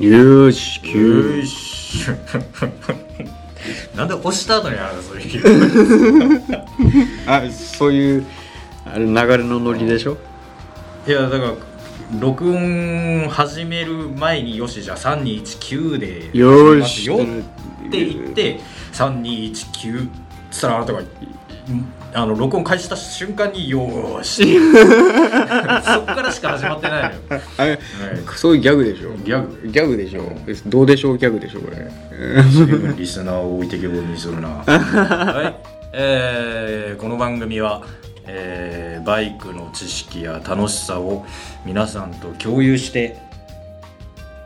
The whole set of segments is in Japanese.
よし9よしなんで押した後にあるのそれ。あそういうあれ流れのノリでしょ？いやだから録音始める前によしじゃあ3219でよーしよって言って3219っつったらあなたがあの録音開始した瞬間によーし。そっからしか始まってないのよ、あれはい。そういうギャグでしょ？ギャグ。ギャグでしょ？どうでしょうギャグでしょこれ。随分リスナーを置いてけぼりにするな。はい。えーこの番組は、えーバイクの知識や楽しさを皆さんと共有して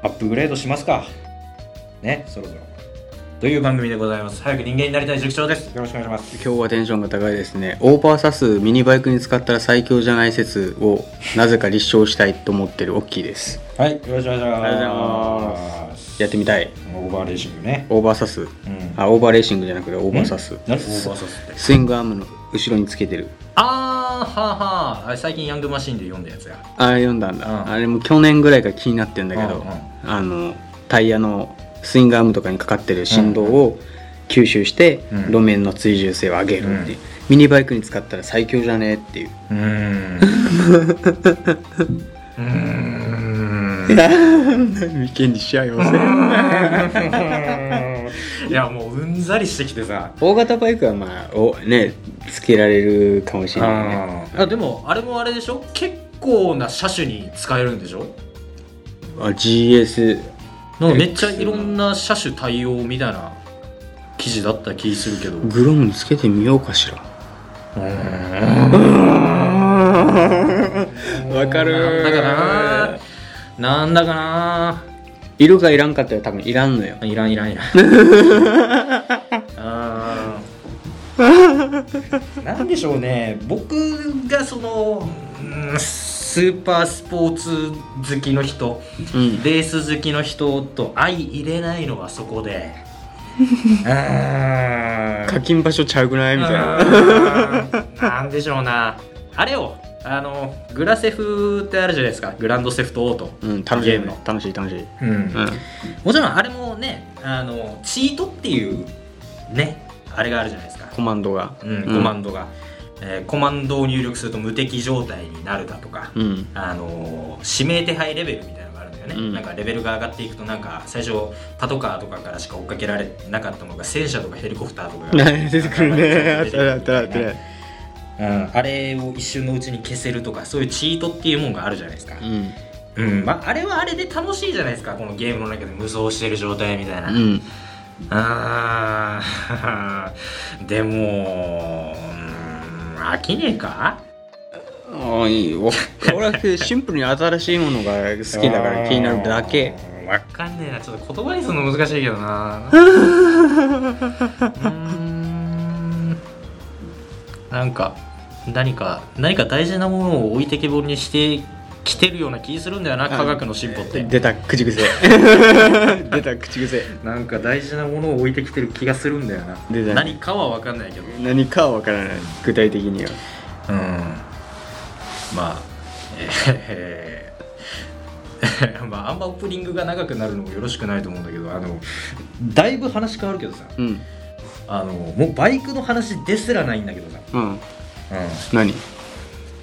アップグレードしますか。ねそろそろという番組でございます。早く人間になりたい塾長です。よろしくお願いします。今日はテンションが高いですね。オーバーサスミニバイクに使ったら最強じゃない説をなぜか立証したいと思ってるオッキーです。はいよろしくお願いします。ありがとうございます。やってみたい。オーバーレーシングね。オーバーサス。うん。あオーバーレーシングじゃなくてオーバーサス。何オーバーサスって？スイングアームの後ろにつけてる。あーはあはああれ最近ヤングマシーンで読んだやつや。あれ読んだんだ、うん。あれも去年ぐらいから気になってんだけど、うんうん。あのタイヤのスイングアームとかにかかってる振動を吸収して、うん。路面の追従性を上げるっていう、うん。ミニバイクに使ったら最強じゃね？っていう。うーん。うーん眉間にしちゃうよいやもううんざりしてきてさ。大型バイクはまあおねつけられるかもしれないね。あでもあれもあれでしょ？結構な車種に使えるんでしょ？あ GS なんかめっちゃいろんな車種対応みたいな記事だった気するけど。グロムつけてみようかしら。わかる。なんだかな。なんだかな。いるかいらんかったら多分いらんのよ。いらんいらんいらん。あー。なんでしょうね。僕がそのうんスーパースポーツ好きの人うん。レース好きの人と相入れないのはそこで。課金場所ちゃうくないみたいな。なんでしょうな。あれよ。あのグラセフってあるじゃないですか。グランドセフトオート。うん楽しい。ゲームの。楽しい楽しい。うん。うん。もちろんあれもねあのチートっていうねあれがあるじゃないですか、コマンドが。うん、コマンドが、えーコマンドを入力すると無敵状態になるだとか、うん。あの指名手配レベルみたいなのがあるんだよね、うん。なんかレベルが上がっていくとなんか最初パトカーとかからしか追っかけられなかったのが戦車とかヘリコプターとかが 出てくるね。あったあったあった。うん、あれを一瞬のうちに消せるとかそういうチートっていうもんがあるじゃないですか、うん。うん。まあ、あれはあれで楽しいじゃないですかこのゲームの中で無双してる状態みたいな、うん。あー。でもうん飽きねえか？ああいいよ。俺はシンプルに新しいものが好きだから気になるだけ。うんわかんねえな。ちょっと言葉にするの難しいけどな。なんか何か何か大事なものを置いてけぼりにしてきてるような気するんだよな科学の進歩って。出た口癖。出た口癖。なんか大事なものを置いてきてる気がするんだよな。出た。ね何かは分かんないけど。何かは分からない。具体的には。うん。まあえー まああんまオープニングが長くなるのもよろしくないと思うんだけどあのだいぶ話変わるけどさ。うん。あのもうバイクの話ですらないんだけどさ、うん。うん、何？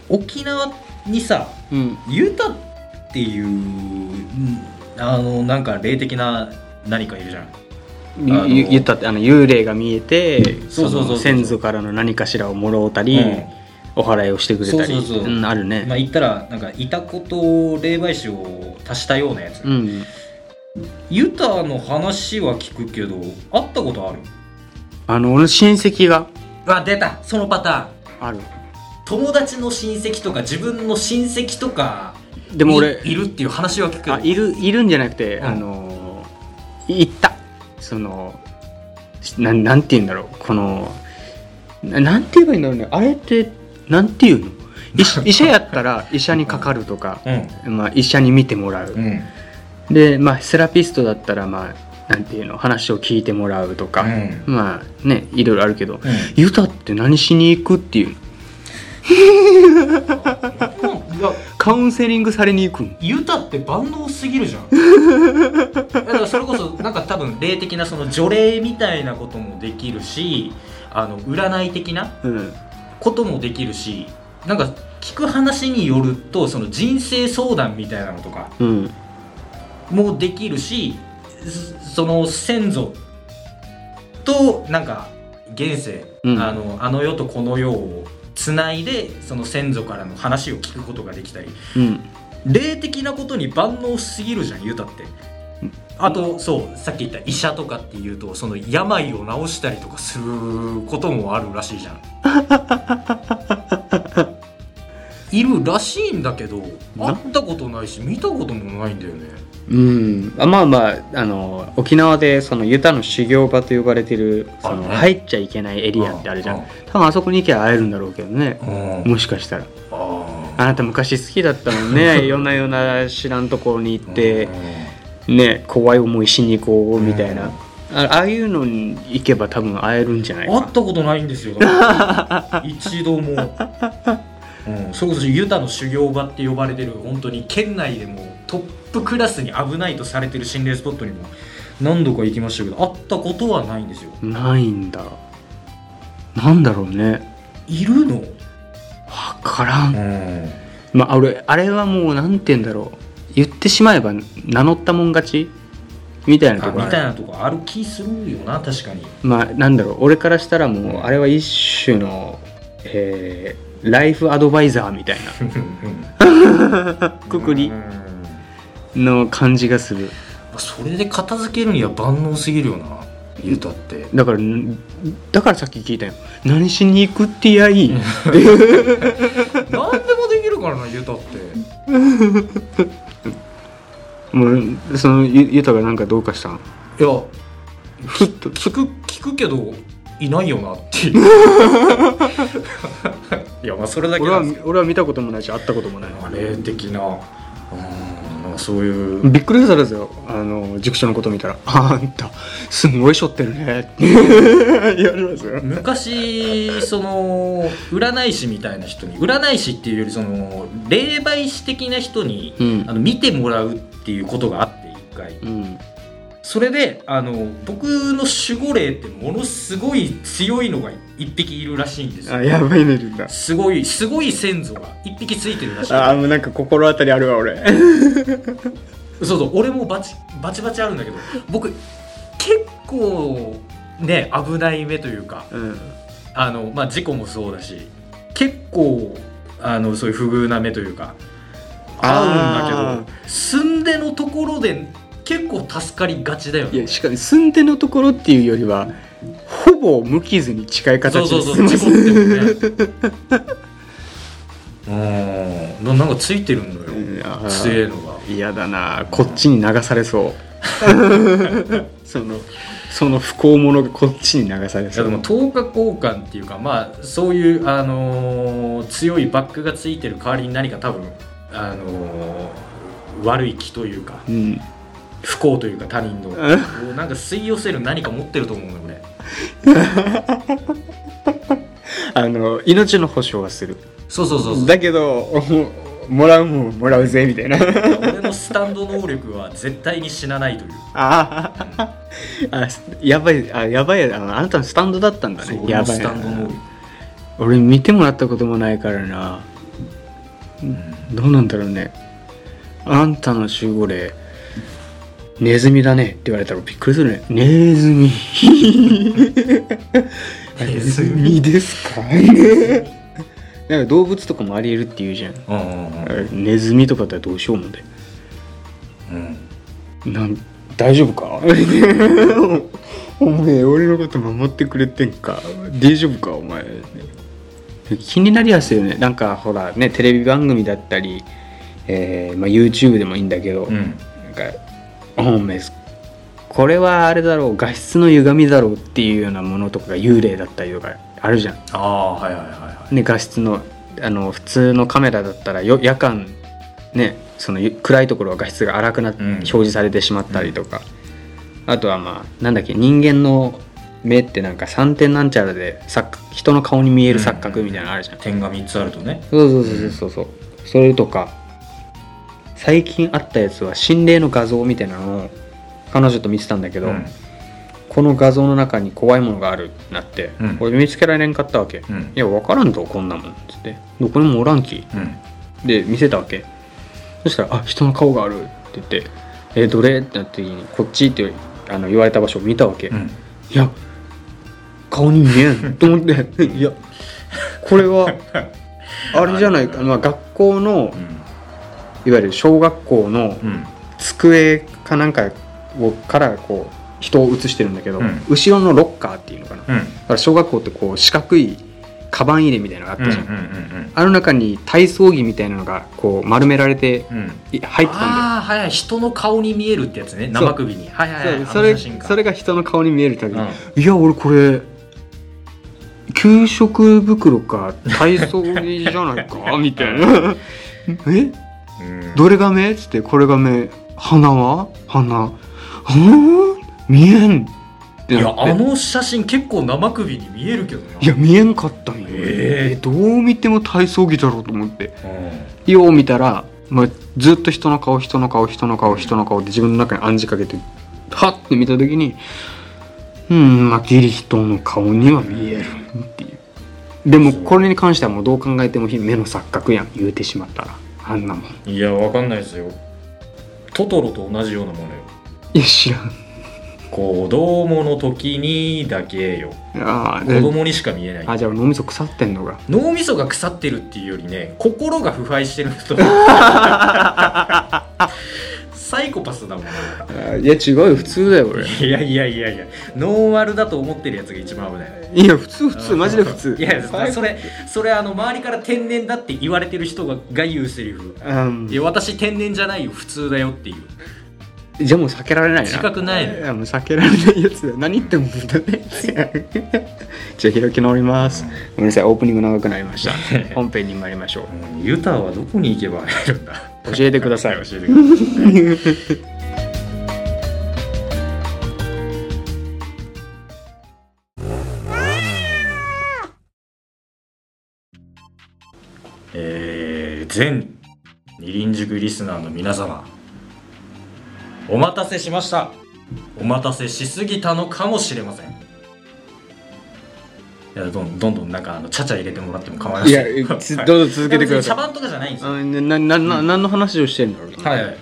沖縄にさうん。ユタっていううんあのなんか霊的な何かいるじゃん。あのゆ言ったってあの幽霊が見えて先祖からの何かしらをもろうたり、うん。お祓いをしてくれたり。あるね、まあ言ったらなんかいたこと霊媒師を足したようなやつ、うん。ユタの話は聞くけど会ったことある？あの俺の親戚が。あ出た。そのパターン。ある友達の親戚とか自分の親戚とかでも俺いいるっていう話は聞く。あいるいるんじゃなくて、うん。あの行った。そのななんて言うんだろう。このななんて言えばいいんだろうね。あれってなんて言うの？医者 やったら医者にかかるとか、うん。まあ、医者に見てもらう、うん。で、まあ、セラピストだったらまあなんていうの？話を聞いてもらうとか、うん。まあねいろいろあるけど、うん。ユタって何しに行くっていうカウンセリングされに行くん？ユタって万能すぎるじゃん。だからそれこそなんか多分霊的なその除霊みたいなこともできるしあの占い的なうん。こともできるしなんか聞く話によるとその人生相談みたいなのとかうん。もできるしそその先祖となんか現世、うん。あのあの世とこの世をつないでその先祖からの話を聞くことができたり。うん。霊的なことに万能しすぎるじゃんユタって。あとそうさっき言った医者とかっていうとその病を治したりとかすることもあるらしいじゃん。いるらしいんだけどな？会ったことないし見たこともないんだよねうん、あまあまああの沖縄でそのユタの修行場と呼ばれてるその入っちゃいけないエリアってあるじゃうんん多分あそこに行けば会えるんだろうけどね。うん。もしかしたら。ああ。なた昔好きだったもんね。いろんなような知らんところに行ってね怖い思いしに行こうみたいな。あああいうのに行けば多分会えるんじゃないか。会ったことないんですよ。一度も、うん、それこそユタの修行場って呼ばれてる本当に県内でもトップクラスに危ないとされてる心霊スポットにも何度か行きましたけど会ったことはないんですよ。ないんだ。なんだろうね。いるの、分からん。ん、まあ俺あれはもうなんて言うんだろう。言ってしまえば名乗ったもん勝ち？みたいなとこみたいなとこある気するよな確かに。まあなんだろう。俺からしたらもうあれは一種の、えーライフアドバイザーみたいな。くくり。うんの感じがする。それで片付けるには万能すぎるよな。ユタって。だからんだからさっき聞いたよ。何しに行くってやい。い何でもできるからなユタって。もうそのゆゆたがなんかどうかした？んいやふっと。聞く聞くけどいないよなっていう。いやまあそれだけ俺は俺は見たこともないし会ったこともない。ど霊的な。うんそういうびっくりされたよ。あの塾長のこと見たら「あんたすんごいしょってるね」って言われますよ。昔その占い師みたいな人に占い師っていうよりその霊媒師的な人に、うん。あの見てもらうっていうことがあって一回。うん。それであの僕の守護霊ってものすごい強いのが一匹いるらしいんですよ。あやばいのいるんだ。すごいすごい先祖が一匹ついてるらしい。あもうなんか心当たりあるわ俺。そうそう俺もバチバチバチあるんだけど僕結構ね危ない目というかうん。あの、まあ、事故もそうだし結構あのそういう不遇な目というか合うんだけあど住んでのところで結構助かりがちだよね。いやしかも住んでのところっていうよりはほぼ無傷に近いそう形そうそう。事故ってもねうん。ななんかついてるのよ。うんあー。強えのが。嫌だな。こっちに流されそう。そのその不幸者がこっちに流されいやでそうも等価交換っていうかまあそういう、あのー強いバックがついてる代わりに何か多分、あのー悪い気というかうん。不幸というか他人の。を なんか吸い寄せる何か持ってると思うのよ俺 あの命の保証はする。そうそうそうそう。だけども もらうもんもらうぜみたいな。俺のスタンド能力は絶対に死なないという。あー。あやばいあやばいああなたのスタンドだったんだね。やばい。スタンド能力。俺見てもらったこともないからな。どうなんだろうね。あんたの守護霊ネズミだねって言われたらびっくりするね。ネズミ。ネズミですか？なんか動物とかもありえるって言うじゃん。うんうんネズミとかだったらどうしようもんでうんうん。なん大丈夫か？お前俺のこと守ってくれてんか？大丈夫か？お前。気になりやすいよね。なんかほらねテレビ番組だったり、えーまあ、YouTube でもいいんだけど、うん。なんかこれはあれだろう画質の歪みだろうっていうようなものとかが幽霊だったりとかあるじゃん。ああはいはいはいはい。ね、画質のあの普通のカメラだったらよ夜間ねそのゆ暗いところは画質が荒くなってうん。表示されてしまったりとか、あとはまあなんだっけ人間の目ってなんか3点なんちゃらで人の顔に見える錯覚みたいなのあるじゃん、点が3つあるとね。そうそうそうそうそう。それとか最近あったやつは心霊の画像みたいなのを彼女と見てたんだけど、うん。この画像の中に怖いものがあるってなって、うん。俺見つけられんかったわけ、うん。いや分からんとこんなもんっつって。どこにもおらんき。うん。で見せたわけ。そしたら「あ人の顔がある」って言って「えどれ?」ってなった時に「こっち」ってあの言われた場所を見たわけ、うん。いや顔に見えん。と思って。いやこれは あれじゃないか、まあ、学校のいわゆる小学校のうん。机かなんかをからこう人を写してるんだけど、うん。後ろのロッカーっていうのかな。だうん。から小学校ってこう四角いカバン入れみたいなのがあったじゃん、うんうんあの中に体操着みたいなのがこう丸められて入ってたんだよ。ああはいはい人の顔に見えるってやつね。生首に。はいはいはい。それそれが人の顔に見えるたびに、うん。いや俺これ給食袋か体操着じゃないか？みたいな。え うんどれが目？っつって。これが目。鼻は？鼻。うん？見えん。っていなって。やあの写真結構生首に見えるけどな。いや見えんかったんよ、えどう見ても体操着だろうと思って。うん。よう見たら、まあ、ずっと人の顔人の顔人の顔人の顔って自分の中に暗示かけてはって見た時にうんまあギリ人の顔には見えるっていう。でもこれに関してはもうどう考えても目の錯覚やん。言うてしまったらあんなもん。いやわかんないですよ。トトロと同じようなものよ。いや知らん。子供の時にだけよ。あー子供にしか見えない。あじゃあ脳みそ腐ってんのが脳みそが腐ってるっていうよりね心が腐敗してる人 サイコパスだもんいや違うよ普通だよ俺。いやいやいやいやノーマルだと思ってるやつが一番危ない。いや普通普通マジで普通。いや最それそれあの周りから天然だって言われてる人がが言うセリフうん。いや私天然じゃないよ普通だよっていう。じゃあもう避けられないな。自覚ないのいやもう避けられないやつだよ。何言っても無駄なやつやん じゃあ開き直ります、ごめんなさいオープニング長くなりました。本編に参りましょう。うんユタはどこに行けば会えるんだ？教えてください。教えてください。えー、全二輪塾リスナーの皆様お待たせしました。お待たせしすぎたのかもしれませんいやどんどんどんなんかあのちゃちゃ入れてもらっても構いまい。せ んやつどうぞ続けてください。茶番とかじゃないんですよ。あなななな何の話をしてんだろうなはい、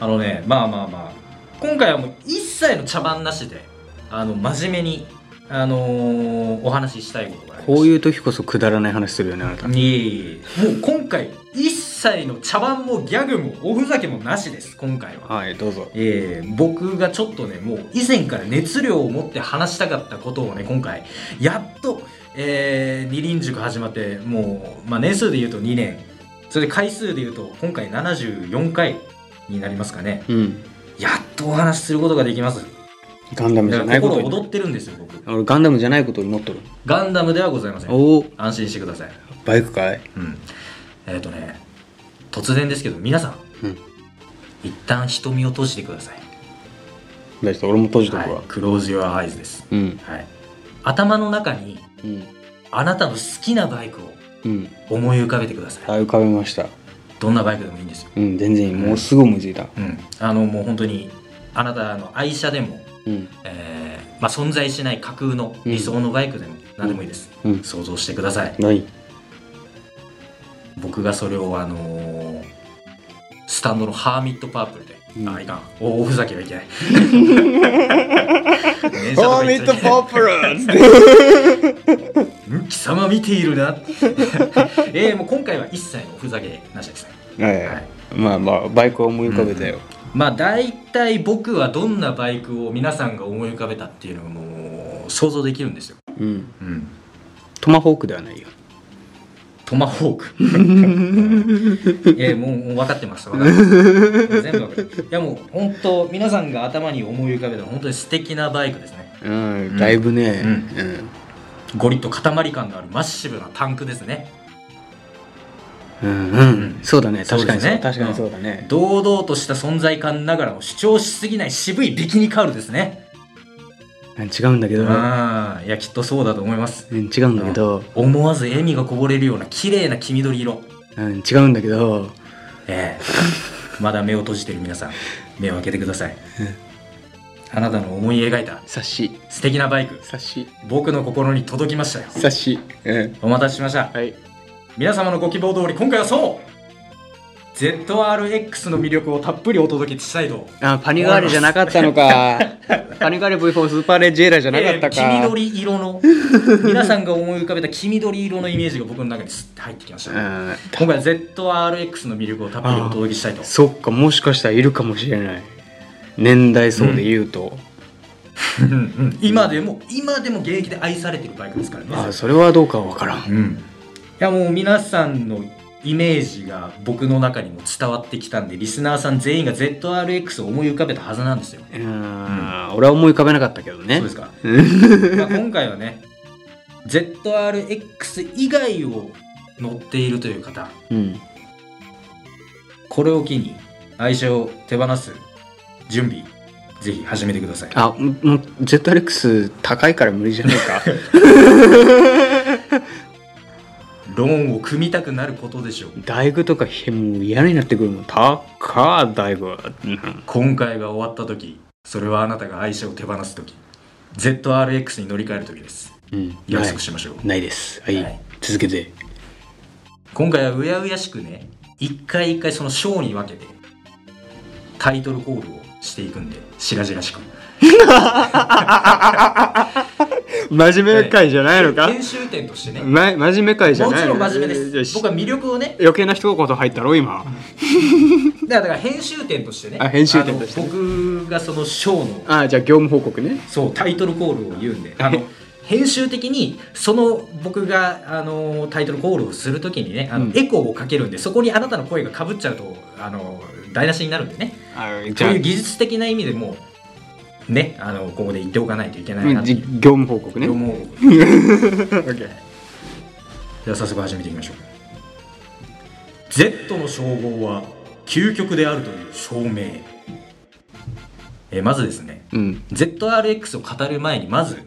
あのねまあまあまあ。今回はもう一切の茶番なしであの真面目にあのーお話ししたいことがありこういう時こそくだらない話するよねあなた。いえいえ。もう今回一切の茶番もギャグもおふざけもなしです今回は。はいどうぞ。えー僕がちょっとねもう以前から熱量を持って話したかったことをね今回やっと、えー、二輪塾始まってもう、まあ、年数で言うと2年。それで回数で言うと今回74回になりますかね。うん。やっとお話しすることができます。ガンダムじゃないことを心躍ってるんですよ僕。俺ガンダムじゃないことを祈っとる。ガンダムではございません。おお安心してください。バイクかい？うんえっ、とね突然ですけど皆さんうん。一旦瞳を閉じてください。大丈夫俺も閉じとくわ。はい、クローズ・ユア・アイズです、うん。はい、頭の中にうん。あなたの好きなバイクをうん。思い浮かべてください。はい浮かべました。どんなバイクでもいいんですよ、うん全然いい。もうすぐ思いついた。うん、あのもう本当にあなたの愛車でも、うん。えーまあ、存在しない架空の理想のバイクでも何でもいいです、うん。想像してください。ない僕がそれをあのースタンドのハーミットパープルで、うん。あいかん。おおふざけはいけない。電車とか行っちゃいけない。プル 貴様見ているな えー、もう今回は一切のおふざけなしですね。はいはい。まあまあバイクを思い浮かべたよ。まあ大体僕はどんなバイクを皆さんが思い浮かべたっていうのがもう想像できるんですよ、うん。うん、トマホークではないよトマホーク。い やもうもう分かってます。分かってます。全部分かってます。いやもう本当皆さんが頭に思い浮かべた本当に素敵なバイクですね。うんだいぶね。うん。うんゴリッと塊感のあるマッシブなタンクですね。うんうん。そうだね。確かにね確かにそうだね。堂々とした存在感ながらも主張しすぎない渋いビキニカールですね違うんだけど。うんああいやきっとそうだと思います。違うんだけど。思わず笑みがこぼれるような綺麗な黄緑色。うん違うんだけど。えまだ目を閉じてる皆さん目を開けてください。あなたの思い描いた察し素敵なバイク察し僕の心に届きましたよ。察しうん。お待たせしました。はい。皆様のご希望通り今回はそう ZRX の魅力をたっぷりお届けしたいと。あパニガーレじゃなかったのか。パニガーレ V4 スーパーレジェラじゃなかったか、えー黄緑色の。皆さんが思い浮かべた黄緑色のイメージが僕の中にスッて入ってきました、うん今回は ZRX の魅力をたっぷりお届けしたいと。そっかもしかしたらいるかもしれない。年代層で言うと、うん。うん今でも今でも現役で愛されてるバイクですからね。あそれはどうかは分からん。うん。いやもう皆さんのイメージが僕の中にも伝わってきたんでリスナーさん全員が ZRX を思い浮かべたはずなんですよ、うん。俺は思い浮かべなかったけどね。そうですか。まあ今回はね ZRX 以外を乗っているという方。うん。これを機に愛車を手放す準備ぜひ始めてください。あももう ZRX 高いから無理じゃないか ローンを組みたくなることでしょう。大工とかへもう嫌になってくるもん。高い大工うん今回が終わった時それはあなたが愛車を手放す時 ZRX に乗り換える時です。うん。約束しましょう、ないです。はい、はい。続けて。今回はうやうやしくね一回一回その章に分けてタイトルコールをしていくんで白々しく 真面目会じゃないのか、編集点としてね。もま、真面目会じゃないちろん真面目です。僕は魅力をね。余計な一言入ったろ今。だからだから編集点としてね。あ編集点としてあの僕がその章のあじゃあ業務報告ね。そうタイトルコールを言うんで。あの編集的にその僕があのタイトルコールをするときにねあの、うん。エコーをかけるんでそこにあなたの声がかぶっちゃうとあの台無しになるんでね。あじそうゃあ。いう技術的な意味でもねあのここで言っておかないといけないなっていう。じ業務報告ね。業務報告。OK では早速始めていきましょう。Z の称号は究極であるという証明。えまずですね。うん。ZRX を語る前にまず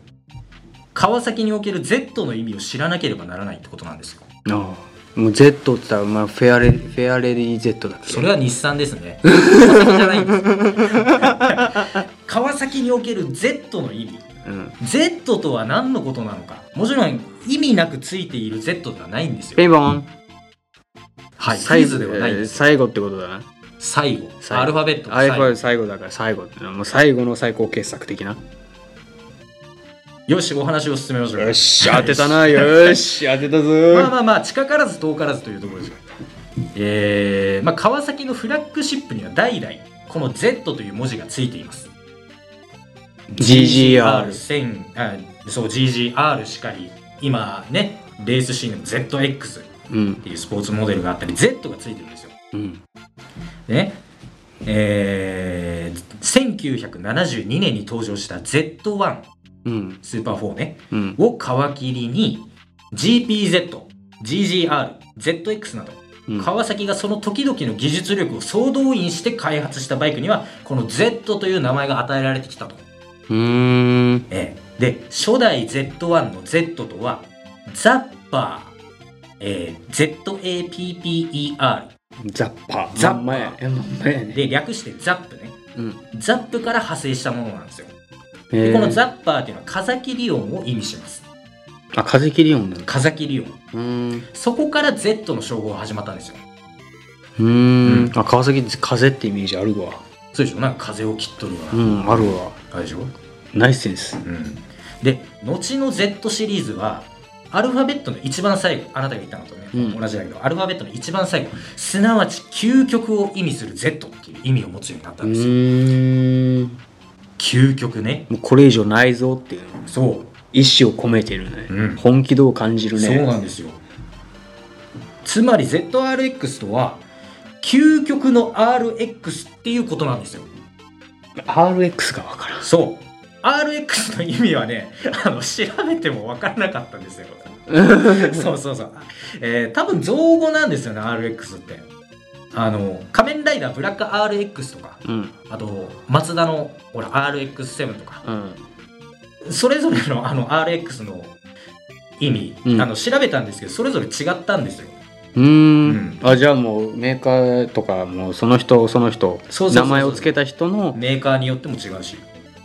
川崎における Z の意味を知らなければならないってことなんですよ。ああ。もう Z って言ったら、まあ、フェアレフェアレディ Z だっけ？それは日産ですね。じゃないんですにおける Z の意味。うん Z とは何のことなのか。もちろん意味なくついている Z ではないんですよ。ピンポン。はい。ク最後イズではないんです。最後ってことだな。最後。アルファベットのアイ最後ファ最後だから最後ってのはもう最後の最高傑作的な。よしお話を進めましょう。よし当てたなよし当てたぞ。まあまあまあ近からず遠からずというところですよえーまあ、川崎のフラッグシップには代々この Z という文字がついています GGR 1000あそう GGR しかり今ねレースシーンでも ZX っうん。ていうスポーツモデルがあったり Z がついてるんですよ。うん。でね。えー、1972年に登場した Z1 うん。スーパー4ね。うん。を皮切りに GPZ、GGR、ZX など、うん。川崎がその時々の技術力を総動員して開発したバイクにはこの Z という名前が与えられてきたと。うーん。ええ。で初代 Z1 の Z とはザッパー、えー ZAPPER ザッパー。ザッパー。で略してザップね。うん。ザップから派生したものなんですよ。えー。でこのザッパーっていうのは風切り音を意味します。あ風切り音なんだ。風切り音。うーん。そこから Z の称号が始まったんですよ。うーん。あ川崎って風ってイメージあるわ。そうでしょ？なんか風を切っとるわ。うんあるわあれでしょナイスセンスうん。で、後の Z シリーズは、アルファベットの一番最後、あなたが言ったのとね、うん同じだけど、アルファベットの一番最後、すなわち究極を意味する Z っていう意味を持つようになったうんですよ。究極ね。もうこれ以上ないぞっていうのそう。意志を込めてるね、うん本気度を感じるねそうなんですよ。つまり ZRX とは、究極の RX っていうことなんですよ。RX がわからんそう。RX の意味はね、あの調べても分からなかったんですよ。そうそうそう。えー多分造語なんですよね、RX って。あの、仮面ライダーブラック RX とか、うんあと、マツダのほら RX7 とか、うんそれぞれのあの RX の意味、うんあの調べたんですけど、それぞれ違ったんですよ。うーん。うん。あじゃあもうメーカーとかもうその人その人名前を付けた人のメーカーによっても違うし。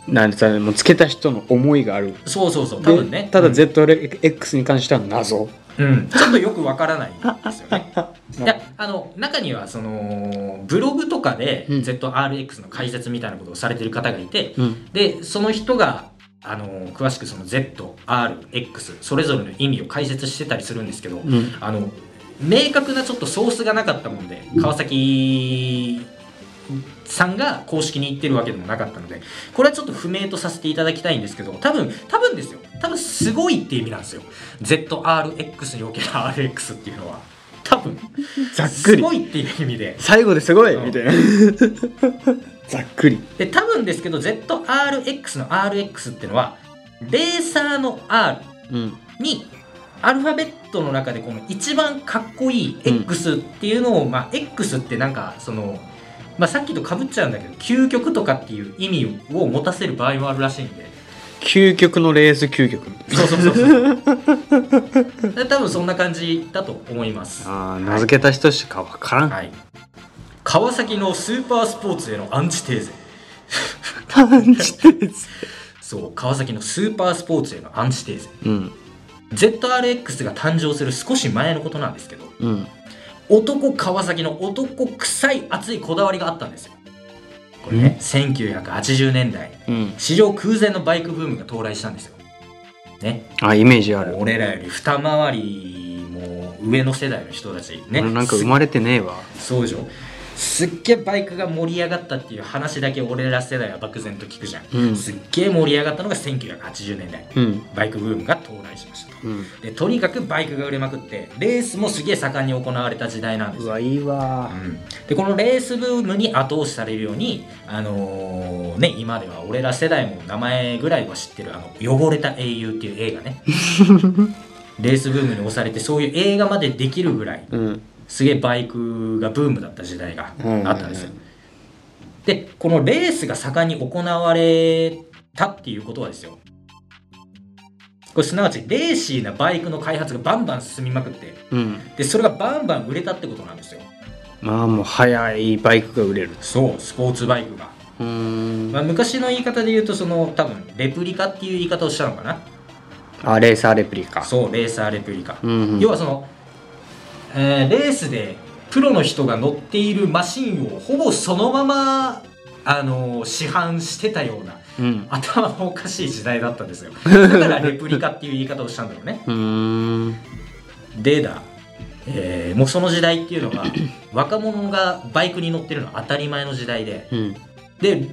なんでさもう付けた人の思いがある。そうそうそう多分ね。でただうん。ZX に関しては謎、うん、ちょっとよくわからないんですよね。いやあの中にはそのブログとかでうん。ZRX の解説みたいなことをされてる方がいて、うん。でその人があの詳しくその ZRX それぞれの意味を解説してたりするんですけど、うん。あの明確なちょっとソースがなかったもんで川崎さんが公式に言ってるわけでもなかったのでこれはちょっと不明とさせていただきたいんですけど多分多分ですよ。多分すごいっていう意味なんですよ。ZRX における RX っていうのは。多分。ざっくり。すごいっていう意味で。最後ですごい、うん。みたいな。ざっくり。で多分ですけど ZRX の RX っていうのはレーサーの R うん。にアルファベットの中でこの一番かっこいい X っていうのを、まあ X ってなんかその、まあ、さっきとかぶっちゃうんだけど究極とかっていう意味を持たせる場合もあるらしいんで。究極のレース究極。そうそうそうそう。で多分そんな感じだと思います。ああ名付けた人しか分からん、はい。川崎のスーパースポーツへのアンチテーゼ。感じですそう川崎のスーパースポーツへのアンチテーゼ。うん ZRX が誕生する少し前のことなんですけどうん。男川崎の男臭い熱いこだわりがあったんですよ。これね、1980年代うん。史上空前のバイクブームが到来したんですよ。ね。あイメージある、俺らより二回りも上の世代の人たちね。俺なんか生まれてねえわ。すそうでしょすっげえバイクが盛り上がったっていう話だけ俺ら世代は漠然と聞くじゃん、うん。すっげえ盛り上がったのが1980年代。うん。バイクブームが到来しました。とうん。でとにかくバイクが売れまくってレースもすげえ盛んに行われた時代なんですよ。うわいいわ。でこのレースブームに後押しされるように、あのーね、今では俺ら世代も名前ぐらいは知ってる「あの汚れた英雄」っていう映画ね。レースブームに押されてそういう映画までできるぐらいうんすげえバイクがブームだった時代があったんですよ。うんでこのレースが盛んに行われたっていうことはですよ。これすなわちレーシーなバイクの開発がバンバン進みまくってうん。でそれがバンバン売れたってことなんですよ。まあもう速いバイクが売れる。そうスポーツバイクが。うーん。まあ、昔の言い方で言うとその多分レプリカっていう言い方をしたのかな。あレーサーレプリカ。そうレーサーレプリカ、うんうん。要はその、えーレースでプロの人が乗っているマシンをほぼそのままあの市販してたようなうん。頭のおかしい時代だったんですよ。だからレプリカっていう言い方をしたんだろうね。うーん。でだ、えーもうその時代っていうのは 若者がバイクに乗ってるのは当たり前の時代で。うん。で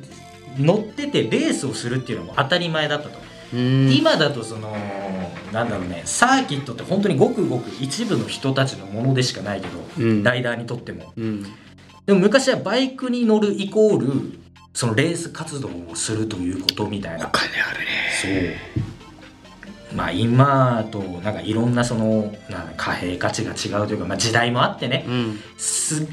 乗っててレースをするっていうのも当たり前だったと今だとそのなんだろうねサーキットって本当にごくごく一部の人たちのものでしかないけど、うん。ライダーにとっても。うん。でも昔はバイクに乗るイコールそのレース活動をするということみたいな。お金あるね。そう。まあ今となんかいろんなそのなんだ貨幣価値が違うというか、まあ、時代もあってね。うん。す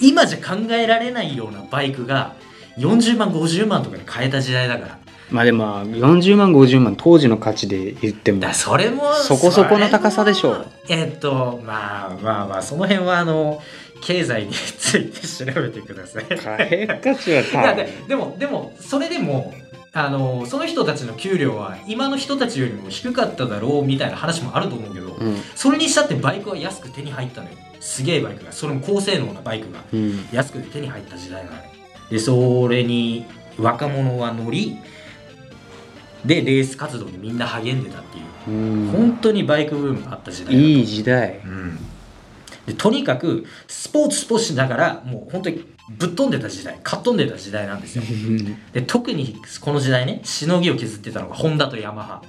今じゃ考えられないようなバイクが40万50万とかで買えた時代だからまあでも40万50万当時の価値で言ってもそれもそこそこの高さでしょう。えっとまあまあまあその辺はあの経済について調べてください。貨幣価値は高い。ででもでもそれでもあのその人たちの給料は今の人たちよりも低かっただろうみたいな話もあると思うけど、うん。それにしたってバイクは安く手に入ったのよ。すげえバイクが。それも高性能なバイクが。うん。安くて手に入った時代なのよでそれに若者は乗りでレース活動にみんな励んでたっていう。うん。本当にバイクブームがあった時代いい時代。うん。でとにかくスポーツスポーツしながらもう本当にぶっ飛んでた時代かっ飛んでた時代なんですよ。で特にこの時代ねしのぎを削ってたのがホンダとヤマハ。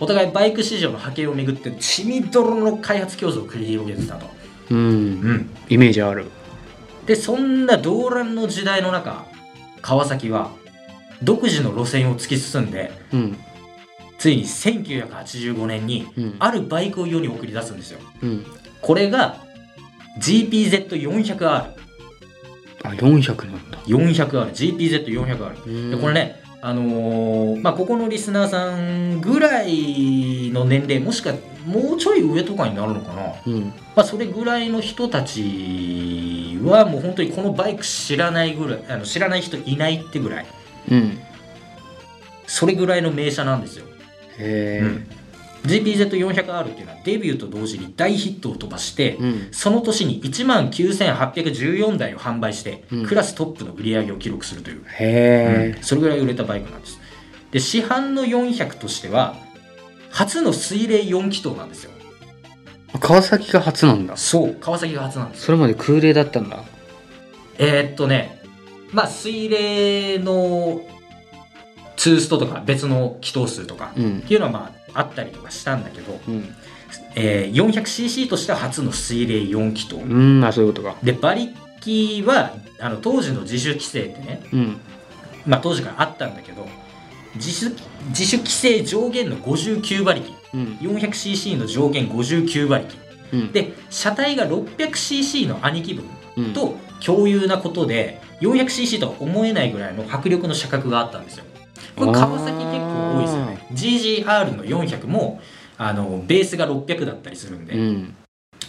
お互いバイク市場の覇権をめぐって血みどろの開発競争を繰り広げてたと、うん。うん、イメージある。でそんな動乱の時代の中川崎は独自の路線を突き進んでうん。ついに1985年にうん。あるバイクを世に送り出すんですよ。うん。これが GPZ400R あ400なんだ。400R GPZ400R うん。でこれねあのーまあ、ここのリスナーさんぐらいの年齢もしくはもうちょい上とかになるのかな、うん。まあ、それぐらいの人たちはもう本当にこのバイク知らないぐらいあの知らない人いないってぐらいうん。それぐらいの名車なんですよ。へえ GPZ400R っていうのはデビューと同時に大ヒットを飛ばして、うん。その年に1万9814台を販売して、うん。クラストップの売り上げを記録するという、へえそれぐらい売れたバイクなんです。で市販の400としては初の水冷4気筒なんですよ。川崎が初なんだ。そう川崎が初なんですそれまで空冷だったんだ。えーっとねまあ水冷のツーストとか別の気筒数とかうん。っていうのはまああったりとかしたんだけど、うん。えー 400cc としては初の水冷4気筒、うんあそういうことか。で馬力はあの当時の自主規制ってね、うん。まあ、当時からあったんだけど自主自主規制上限の59馬力。うん。400cc の上限59馬力。うん。で車体が 600cc の兄貴分うん。と共有なことで 400cc とは思えないぐらいの迫力の車格があったんですよ。これ川崎結構多いですよね。GGR の400もあのベースが600だったりするんで、うん。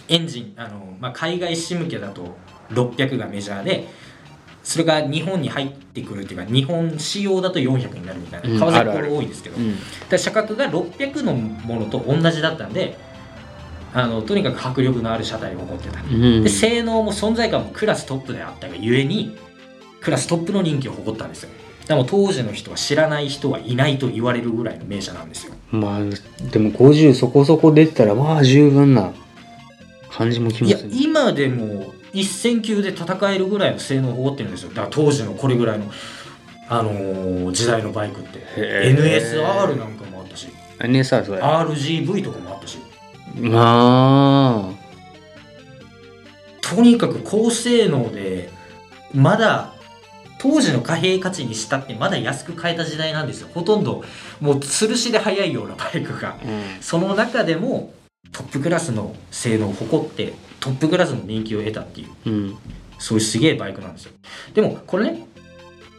エンジンあの、まあ、海外仕向けだと600がメジャーでそれが日本に入ってくるっていうか日本仕様だと400になるみたいな、うん。川崎これ多いんですけど、うん。で車格が600のものと同じだったんであのとにかく迫力のある車体を誇ってた、うん。で性能も存在感もクラストップであったがゆえにクラストップの人気を誇ったんですよ。でも当時の人は知らない人はいないと言われるぐらいの名車なんですよ。まあでも50そこそこ出てたらまあ十分な感じもきいやますね今でも一戦級で戦えるぐらいの性能を誇ってるんですよ。だから当時のこれぐらいの、あのー時代のバイクって。NSR なんかもあったし。NSR それ RGV とかもあったし。まあ。とにかく高性能でまだ当時の貨幣価値にしたってまだ安く買えた時代なんですよ。ほとんどもう吊るしで速いようなバイクが。うん。その中でもトップクラスの性能を誇ってトップクラスの人気を得たっていう。うん。そういうすげえバイクなんですよ。でもこれね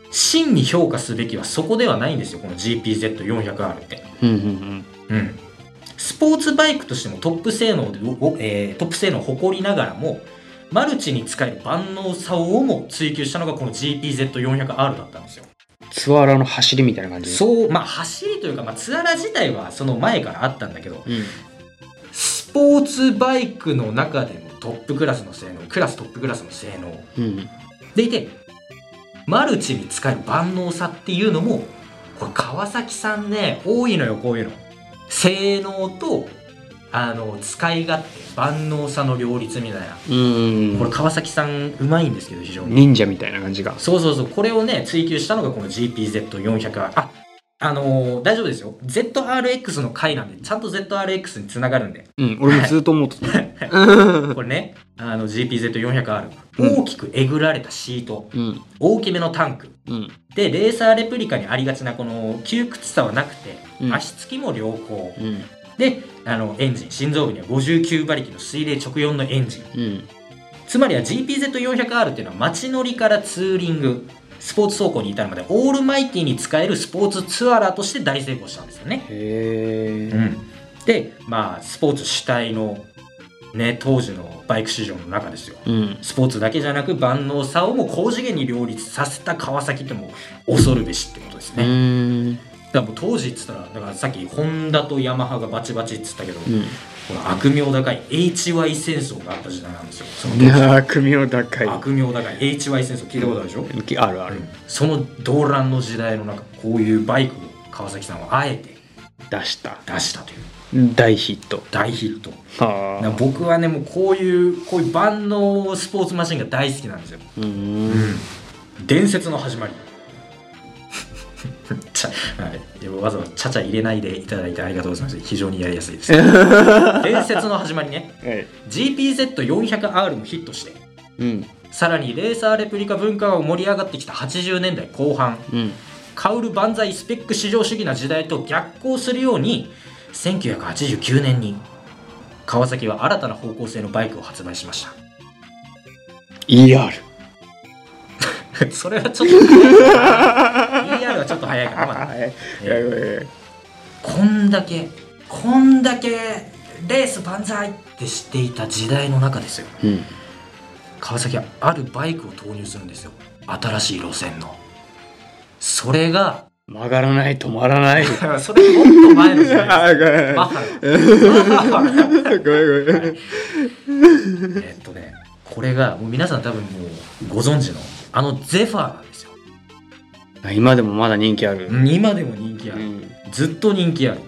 真に評価すべきはそこではないんですよ。この GPZ400R って。うんうんうん。スポーツバイクとしてもトップ性能で、おえートップ性能を誇りながらもマルチに使える万能さをも追求したのがこの GPZ400R だったんですよ。ツアラの走りみたいな感じそう。まあ走りというか、まあ、ツアラ自体はその前からあったんだけどうん。スポーツバイクの中でもトップクラスの性能クラストップクラスの性能。うん。でいてマルチに使える万能さっていうのもこれ川崎さんね多いのよこういうの。性能とあの使い勝手万能さの両立みたいな。うん。これ川崎さんうまいんですけど非常に。忍者みたいな感じが。そうそうそうこれをね追求したのがこの GPZ400R ああのー大丈夫ですよ。ZRX の回なんでちゃんと ZRX につながるんで。うん俺もずっと思ってた。これねあの GPZ400R うん。大きくえぐられたシート。うん。大きめのタンク。うん。でレーサーレプリカにありがちなこの窮屈さはなくて、うん。足つきも良好。うんであのエンジン心臓部には59馬力の水冷直4のエンジン。うん。つまりは GPZ400R っていうのは街乗りからツーリングスポーツ走行に至るまでオールマイティに使えるスポーツツアラーとして大成功したんですよね、へえうん、でまあスポーツ主体のね当時のバイク市場の中ですよ。うん。スポーツだけじゃなく万能さをも高次元に両立させた川崎ってもう恐るべしってことですうね、んだもう当時っつったらだからさっきホンダとヤマハがバチバチっつったけど、うん。この悪名高い HY 戦争があった時代なんですよ。その時。なあ組を高い。悪名高い。HY 戦争聞いたことあるでしょ、あるある。その動乱の時代の中こういうバイクを川崎さんはあえて。出した。出したという。大ヒット。大ヒット。は僕はねもうこういうこういう万能スポーツマシンが大好きなんですよ。うん。伝説の始まりはい、でもわざわざちゃちゃ入れないでいただいてありがとうございます。非常にやりやすいです。伝説の始まりね。はい。GPZ400R もヒットして。うん。さらにレーサーレプリカ文化が盛り上がってきた80年代後半。うん。カウル万歳スペック至上主義な時代と逆行するように1989年に川崎は新たな方向性のバイクを発売しました。ER それはちょっと ER はちょっと早いからま えやいやいや。こんだけこんだけレース万歳って知っていた時代の中ですよ。うん。川崎はあるバイクを投入するんですよ。新しい路線の。それが曲がらない止まらない。それもっと前の時代ですマッハごめんごめん。えっとねこれがもう皆さん多分もうご存知のあのゼファーなんですよ。あ今でもまだ人気ある、今でも人気ある、うん。ずっと人気ある。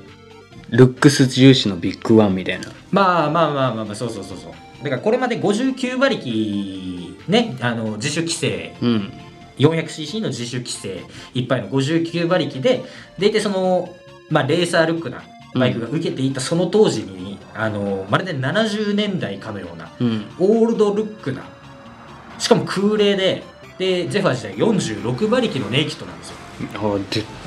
ルックス重視のビッグワンみたいな。まあまあまあまあまあそうそうそうそう。だからこれまで59馬力ねあの自主規制。うん。400cc の自主規制。いっぱいの59馬力で大体その、まあ、レーサールックなバイクが受けていたその当時に、あのまるで70年代かのようなうん。オールドルックなしかも空冷ででゼファー自体46馬力のネイキッドなんですよ。あ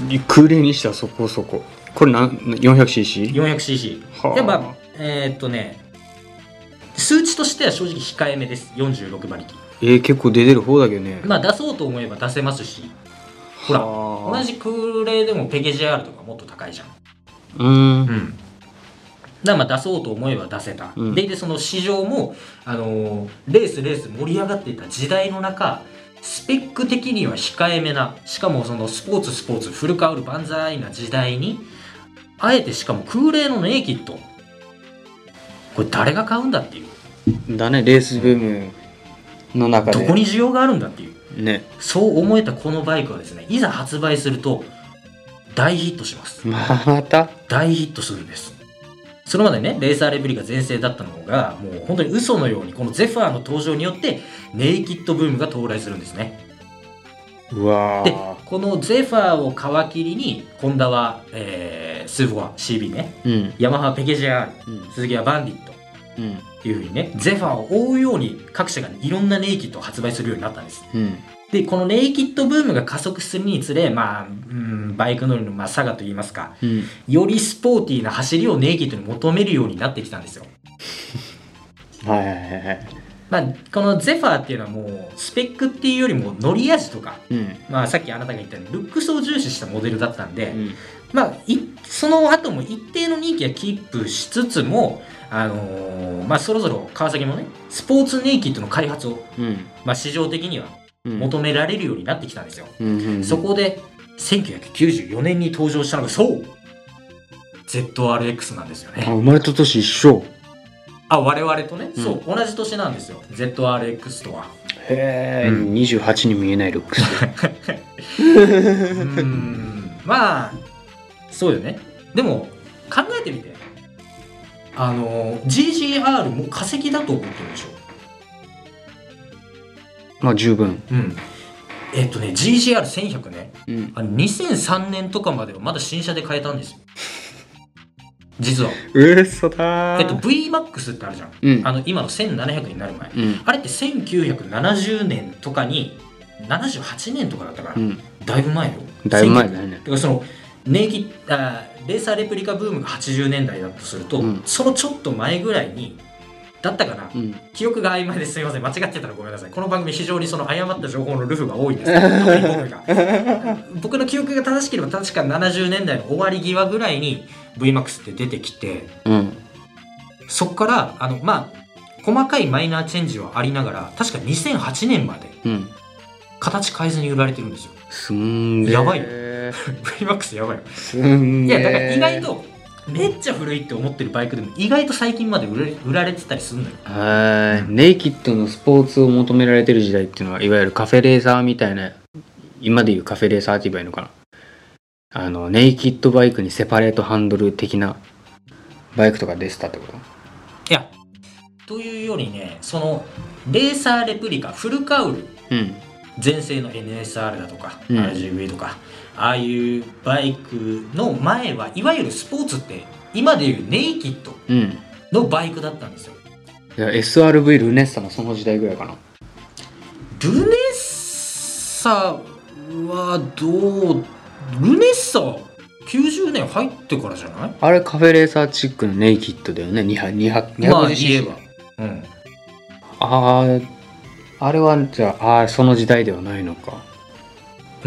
で空冷にしたらそこそこ。これなん 400cc? 400cc はあ。でまあえーっとね数値としては正直控えめです。46馬力。えー、結構出てる方だけどね。まあ出そうと思えば出せますし。ほらはあ。同じ空冷でもペケ JR とかもっと高いじゃん。うーん。うん、だまあ出そうと思えば出せた、うん。ででその市場も、あのーレースレース盛り上がっていた時代の中スペック的には控えめなしかもそのスポーツスポーツフルカウル万歳な時代にあえてしかも空冷のネイキッド。これ誰が買うんだっていう。だねレースブームの中で。どこに需要があるんだっていう。ね。そう思えたこのバイクはですねいざ発売すると大ヒットします。また。大ヒットするんですそれまでねレーサーレプリカが全盛だったのがもう本当に嘘のようにこのゼファーの登場によってネイキッドブームが到来するんですね。うわでーこのゼファーを皮切りにホンダは、えー、スーフォア CB ねうん。ヤマハはペケ JR うん。スズキはバンディット。っうん。ていうふうにねゼファーを追うように各社がいろんなネイキッドを発売するようになったんです。うんでこのネイキッドブームが加速するにつれまあ、うん、バイク乗りのまあ性がといいますかうん。よりスポーティーな走りをネイキッドに求めるようになってきたんですよ。はいはいはいはい。まあ、このゼファーっていうのはもうスペックっていうよりも乗り味とか、うん。まあ、さっきあなたが言ったようにルックスを重視したモデルだったんで、うん。まあ、いその後も一定の人気はキープしつつも、あのーまあ、そろそろ川崎もねスポーツネイキッドの開発を、うん。まあ、市場的にはうん求められるようになってきたんですよ。うんうんそこで1994年に登場したのがそう。ZRX なんですよね。あ生まれた年一緒。あ我々とね、うん。そう。同じ年なんですよ。ZRX とは。へえ、うん。28に見えないルックス。うーん。まあそうよね。でも考えてみて。あの GGR も化石だと思ってるでしょまあ十分。うん。えっとね GGR1100 ね。うん。あの2003年とかまではまだ新車で買えたんですよ。実は。嘘だー。えっと VMAX ってあるじゃん。うん。あの今の1700になる前。うん。あれって1970年とかに78年とかだったから、うん。だいぶ前よ。だいぶ前だよね。だからそのネイキあレーサーレプリカブームが80年代だとすると、うん。そのちょっと前ぐらいにだったかな、うん。記憶が曖昧ですみません。間違ってたらごめんなさい。この番組非常にその誤った情報のルフが多いんです。僕の記憶が正しければ確か70年代の終わり際ぐらいに VMAX って出てきてうん。そっからあのまあ細かいマイナーチェンジはありながら確か2008年までうん。形変えずに売られてるんですよ。すんやばい。よ VMAX やばいよ。いやだから意外とめっちゃ古いって思ってるバイクでも意外と最近まで売られ売られてたりするのよ。はい。ネイキッドのスポーツを求められてる時代っていうのはいわゆるカフェレーサーみたいな今でいうカフェレーサーって言えばいいのかな。あのネイキッドバイクにセパレートハンドル的なバイクとか出てたってこと？いやというよりねそのレーサーレプリカフルカウル。うん。全盛の NSR だとか、うん。RGV とかああいうバイクの前はいわゆるスポーツって今でいうネイキッドうん。のバイクだったんですよ。いや SRV ルネッサのその時代ぐらいかな。ルネッサはどうルネッサ90年入ってからじゃない？あれカフェレーサーチックのネイキッドだよね。200 200まあ 250cc 言えば。うん。あああれはじゃああーその時代ではないのか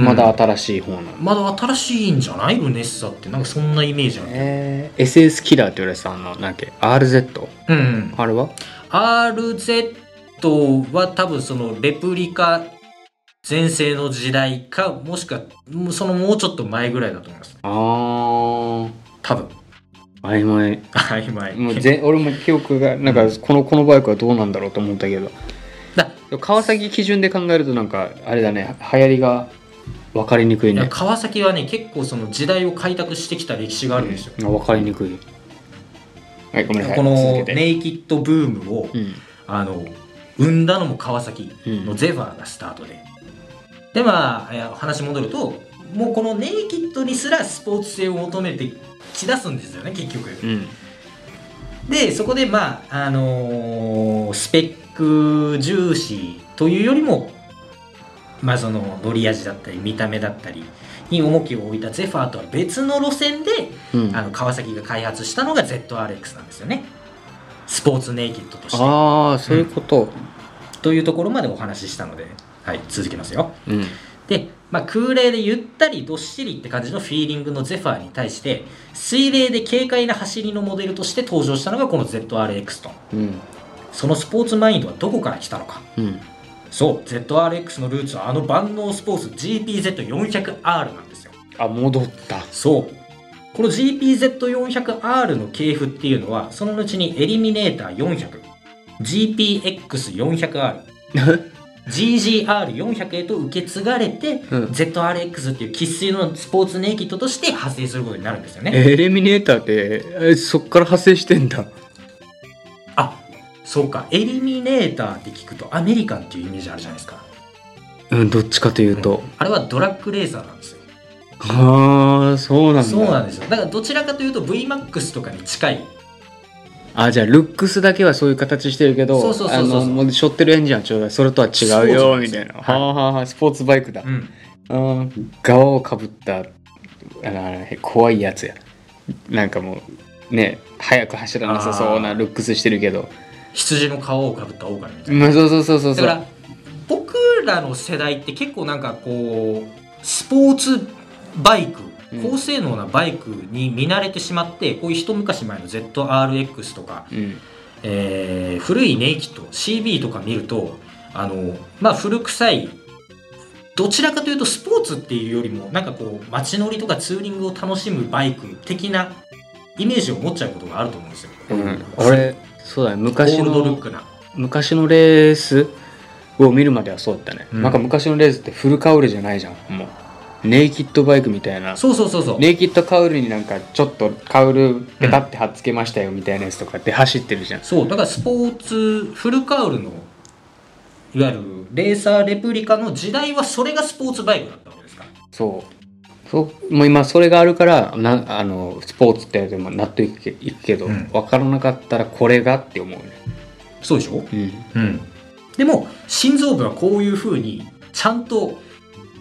まだ新しい方なの、まだ新しいんじゃない？ルネッサって。なんかそんなイメージあるえー、SS キラーって言われてたあのなんだっけ？RZ? うんうん。あれは？RZ は多分そのレプリカ前世の時代かもしくはもうそのもうちょっと前ぐらいだと思います。あー。多分。曖昧。曖昧。もうぜ 俺も記憶がなんかこのこのバイクはどうなんだろうと思ったけど。だ川崎基準で考えるとなんかあれだね流行りが分かりにくいね。川崎はね結構その時代を開拓してきた歴史があるんですよ、分かりにくい。はいごめんなさい。このネイキッドブームを、うん。あの生んだのも川崎のゼファーがスタートで、でまあ話戻るともうこのネイキッドにすらスポーツ性を求めてきだすんですよね結局。うん。でそこでまああのースペック重視というよりもまあその乗り味だったり見た目だったりに重きを置いたゼファーとは別の路線で、うん。あの川崎が開発したのが ZRX なんですよね。スポーツネイキッドとして。ああそういうこと。というところまでお話ししたので、はい、続きますよ。うん。で、まあ、空冷でゆったりどっしりって感じのフィーリングのゼファーに対して水冷で軽快な走りのモデルとして登場したのがこの ZRX と。うん。そのスポーツマインドはどこから来たのか。うんそう ZRX のルーツはあの万能スポーツ GPZ400R なんですよ。あ戻った。そう。この GPZ400R の系譜っていうのはその後にエリミネーター400 GPX400R GGR400 へと受け継がれて、うん。ZRX っていう生粋のスポーツネイキッドとして発生することになるんですよね。エレミネーターってえそっから派生してんだ。あそうかエリミネーターって聞くとアメリカンっていうイメージあるじゃないですか。うんどっちかというと、あれはドラッグレーザーなんですよ。ああそうなんだそうなんですよ。だからどちらかというと VMAX とかに近い。あじゃあルックスだけはそういう形してるけどそうそうそうもう背負ってるエンジンはちょうだいそれとは違うよみたいな、はいはあはあはあスポーツバイクだ、うん。側をかぶったあの怖いやつやなんかもうね速く走らなさそうなルックスしてるけど羊の皮をかぶった狼みたいな。まあそうそうそうそうだから僕らの世代って結構なんかこうスポーツバイクうん高性能なバイクに見慣れてしまって、こういう一昔前の ZRX とか、うんえー古いネイキッド CB とか見るとあのまあ古臭いどちらかというとスポーツっていうよりもなんかこう街乗りとかツーリングを楽しむバイク的なイメージを持っちゃうことがあると思うんですよ。うん、俺そうだね。昔オールッのクな。昔のレースを見るまではそうだったね、うん。なんか昔のレースってフルカウルじゃないじゃん。もうネイキッドバイクみたいな。そうそうそうそう。ネイキッドカウルになんかちょっとカウルペタって貼っつけましたよみたいなやつとかって走ってるじゃん。そう。だからスポーツフルカウルのいわゆるレーサーレプリカの時代はそれがスポーツバイクだったわけですか。らそうそうもう今それがあるからなあのスポーツってでも納得いくけいくけど、うん。分からなかったらこれがって思うね。そうでしょ？うん。うん。でも心臓部はこういうふうにちゃんと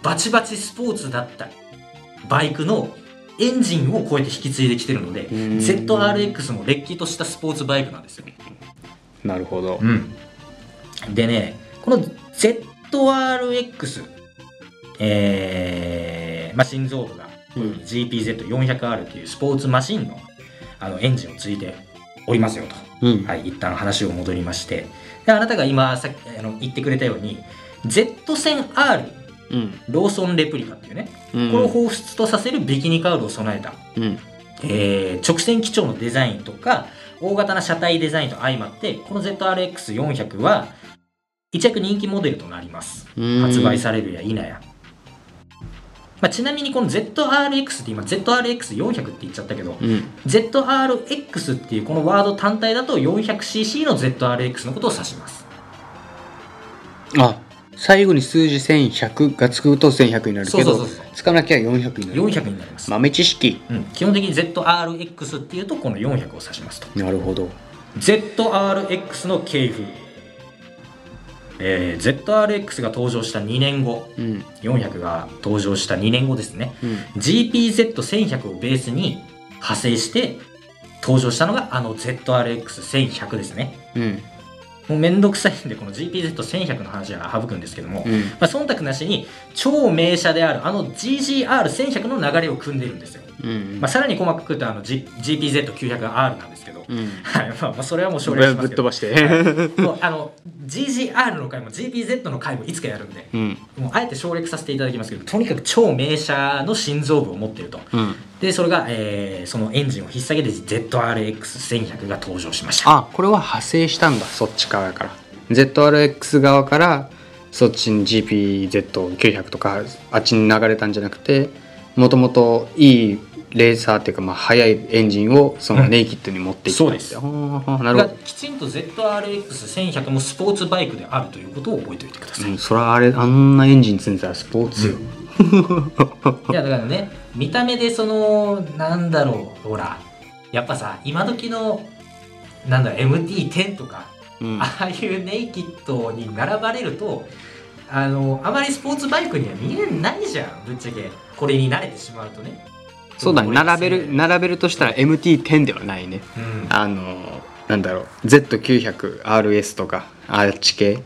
バチバチスポーツだったバイクのエンジンをこうやって引き継いできてるのでうん。ZRX もれっきとしたスポーツバイクなんですよ。なるほど。うん、でねこの ZRX えーまあ、心臓部がうん。GPZ400R というスポーツマシンのあのエンジンをついておりますよと、うん。はい、一旦話を戻りまして。であなたが今さっきあの言ってくれたように Z 線 R うん。ローソンレプリカっていうね、うん。これを彷彿とさせるビキニカウルを備えた。うん。えー直線基調のデザインとか大型な車体デザインと相まってこの ZRX400 は一躍人気モデルとなります。うん。発売されるや否や、まあ、ちなみにこの ZRX って今 ZRX400 って言っちゃったけどうん。ZRX っていうこのワード単体だと 400cc の ZRX のことを指します。あ最後に数字1100がつくと1100になるけどつかなきゃ400になる。400になります、豆知識。うん、基本的に ZRX っていうとこの400を指しますと。なるほど。ZRX の系譜、えー ZRX が登場した2年後。うん。400が登場した2年後ですね。うん。GPZ1100 をベースに派生して登場したのがあの ZRX1100 ですね。うん。もうめんどくさいんでこの GPZ1100 の話は省くんですけども、うん。まあ、忖度なしに超名車であるあの GGR1100 の流れを組んでるんですよ、うんまあ、さらに細かく言うとあの、G、GPZ900R なんですけど、うん。はい。まあ、まあそれはもう省ぶ略しますけど。ぶっ飛ばして。もうあの GGR の回も GPZ の回もいつかやるんで。うん。もうあえて省略させていただきますけどとにかく超名車の心臓部を持っていると。うん。でそれが、えーそのエンジンを引っ提げて ZRX1100 が登場しました。あこれは派生したんだそっち側から。ZRX 側からそっちに GPZ900 とかあっちに流れたんじゃなくてもともといいレーサーっていうかまあ速いエンジンをそのネイキッドに持っていったそうです。なるほがきちんと ZRX1100 もスポーツバイクであるということを覚えておいてくださど、い、うん、それはあれあんなエンジン積んでたらスポーツよ、いやだからね見た目でそのなんだろうほらやっぱさ今時のなんだろう MT10 とかうん。ああいうネイキッドに並ばれるとあのあまりスポーツバイクには見えないじゃんぶっちゃけ。これに慣れてしまうとねそうだね。並べるうん並べるとしたら MT10 ではないね。あのあなんだろう。Z900RS とかあっち系。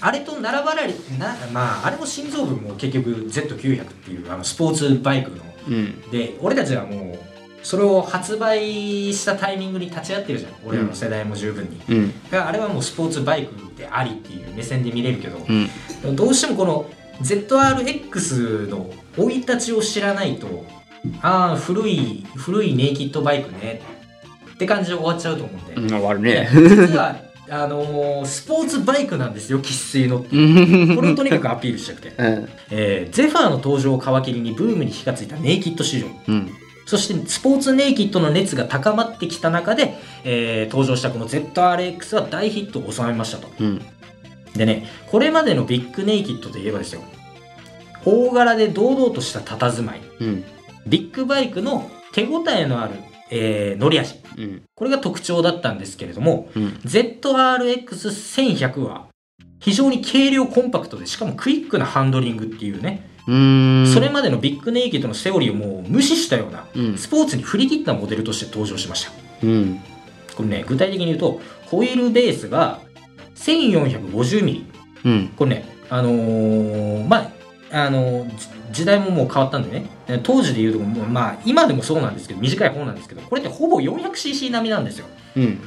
あれと並ばれるなまああれも心臓部も結局 Z900 っていうあのスポーツバイクの。うん。で俺たちはもうそれを発売したタイミングに立ち会ってるじゃん。俺らの世代も十分に、うん。あれはもうスポーツバイクでありっていう目線で見れるけど、うん。どうしてもこの ZRX の生い立ちを知らないとああ古い古いネイキッドバイクね。って感じで終わっちゃうと思うんで、うん終わるね。実はあのースポーツバイクなんですよ生粋のこれをとにかくアピールしたくて、うん。えーゼファーの登場を皮切りにブームに火がついたネイキッド市場。うん。そしてスポーツネイキッドの熱が高まってきた中で、えー登場したこの ZRX は大ヒットを収めましたと。うん。でねこれまでのビッグネイキッドといえばですよ。大柄で堂々とした佇まい。うんビッグバイクの手応えのある、えー乗り味うん。これが特徴だったんですけれどもうん。ZRX1100 は非常に軽量コンパクトでしかもクイックなハンドリングっていうね、それまでのビッグネイキッドのセオリーをもう無視したようなうん。スポーツに振り切ったモデルとして登場しました。うん。これね具体的に言うとホイールベースが 1450mm うん。これねあのーまああのーじ時代ももう変わったんでね当時で言うともうまあ今でもそうなんですけど短い方なんですけどこれってほぼ 400cc 並みなんですよ。うん。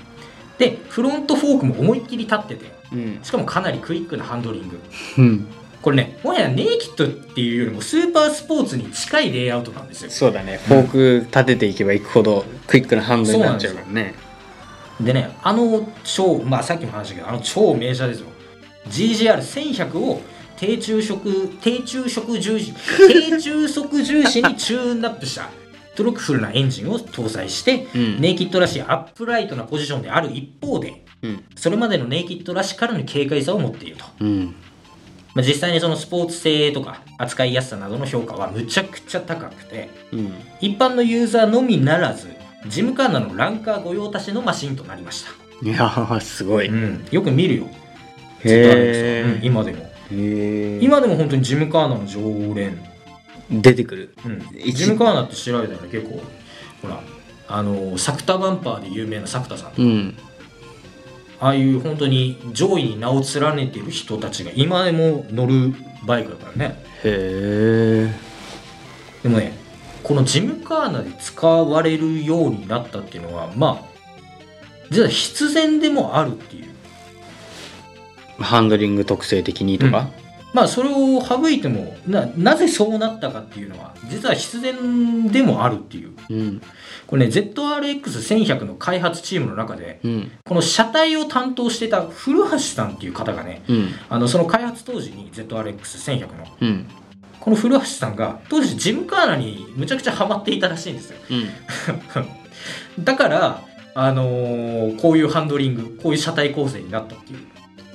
でフロントフォークも思いっきり立っててうん。しかもかなりクイックなハンドリング。うん。これねもはやネイキッドっていうよりもスーパースポーツに近いレイアウトなんですよ。そうだね。フォーク立てていけばいくほどクイックなハンドルになっちゃうからね。でねあの超まあさっきも話したけどあの超名車ですよ。 ZZR1100 を低中速低中速重視低中速重視にチューンアップしたトルクフルなエンジンを搭載して、うん。ネイキッドらしいアップライトなポジションである一方でうん。それまでのネイキッドらしからぬ軽快さを持っていると、うん。まあ、実際にそのスポーツ性とか扱いやすさなどの評価はむちゃくちゃ高くてうん。一般のユーザーのみならずジムカーナのランカー御用達のマシンとなりました。いやーすごい。よく見るよ。ん今でも今でも本当にジムカーナの常連、出てくる。うん、一ジムカーナって調べたら結構ほらあのサクタバンパーで有名なサクタさん。うん。ああいう本当に上位に名を連ねている人たちが今でも乗るバイクだからね。へえでもねこのジムカーナで使われるようになったっていうのはまあ実は必然でもあるっていうハンドリング特性的にとか。まあそれを省いてもななぜそうなったかっていうのは実は必然でもあるっていう。うん。これね ZRX1100 の開発チームの中でうん。この車体を担当してた古橋さんっていう方がねうん。あのその開発当時に ZRX1100 の。うん。この古橋さんが当時ジムカーナにむちゃくちゃハマっていたらしいんですよ。うん。だからあのーこういうハンドリングこういう車体構成になったっていう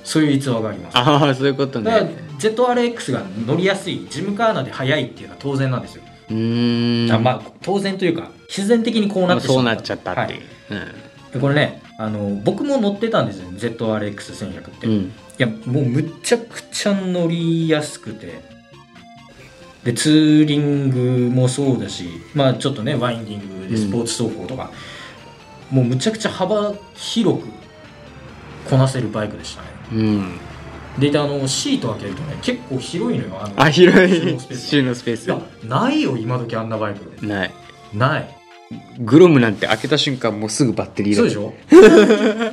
そういう逸話があります。ああそういうことだからね ZRX が乗りやすいジムカーナで速いっていうのは当然なんですよ、うーん。あまあ当然というか必然的にこうなってしまった。そうなっちゃったって。い。うでこれねあの僕も乗ってたんですよ ZRX1100 って、いうん。やもうむっちゃくちゃ乗りやすくて。でツーリングもそうだしまあちょっとねワインディングでスポーツ走行とか、もうむちゃくちゃ幅広くこなせるバイクでしたねうん。でいてあのシート開けるとね結構広いのよあのあ広い。収納スペースないよ今時あんなバイクない。ない。グロムなんて開けた瞬間もうすぐバッテリーだ。そうでしょ？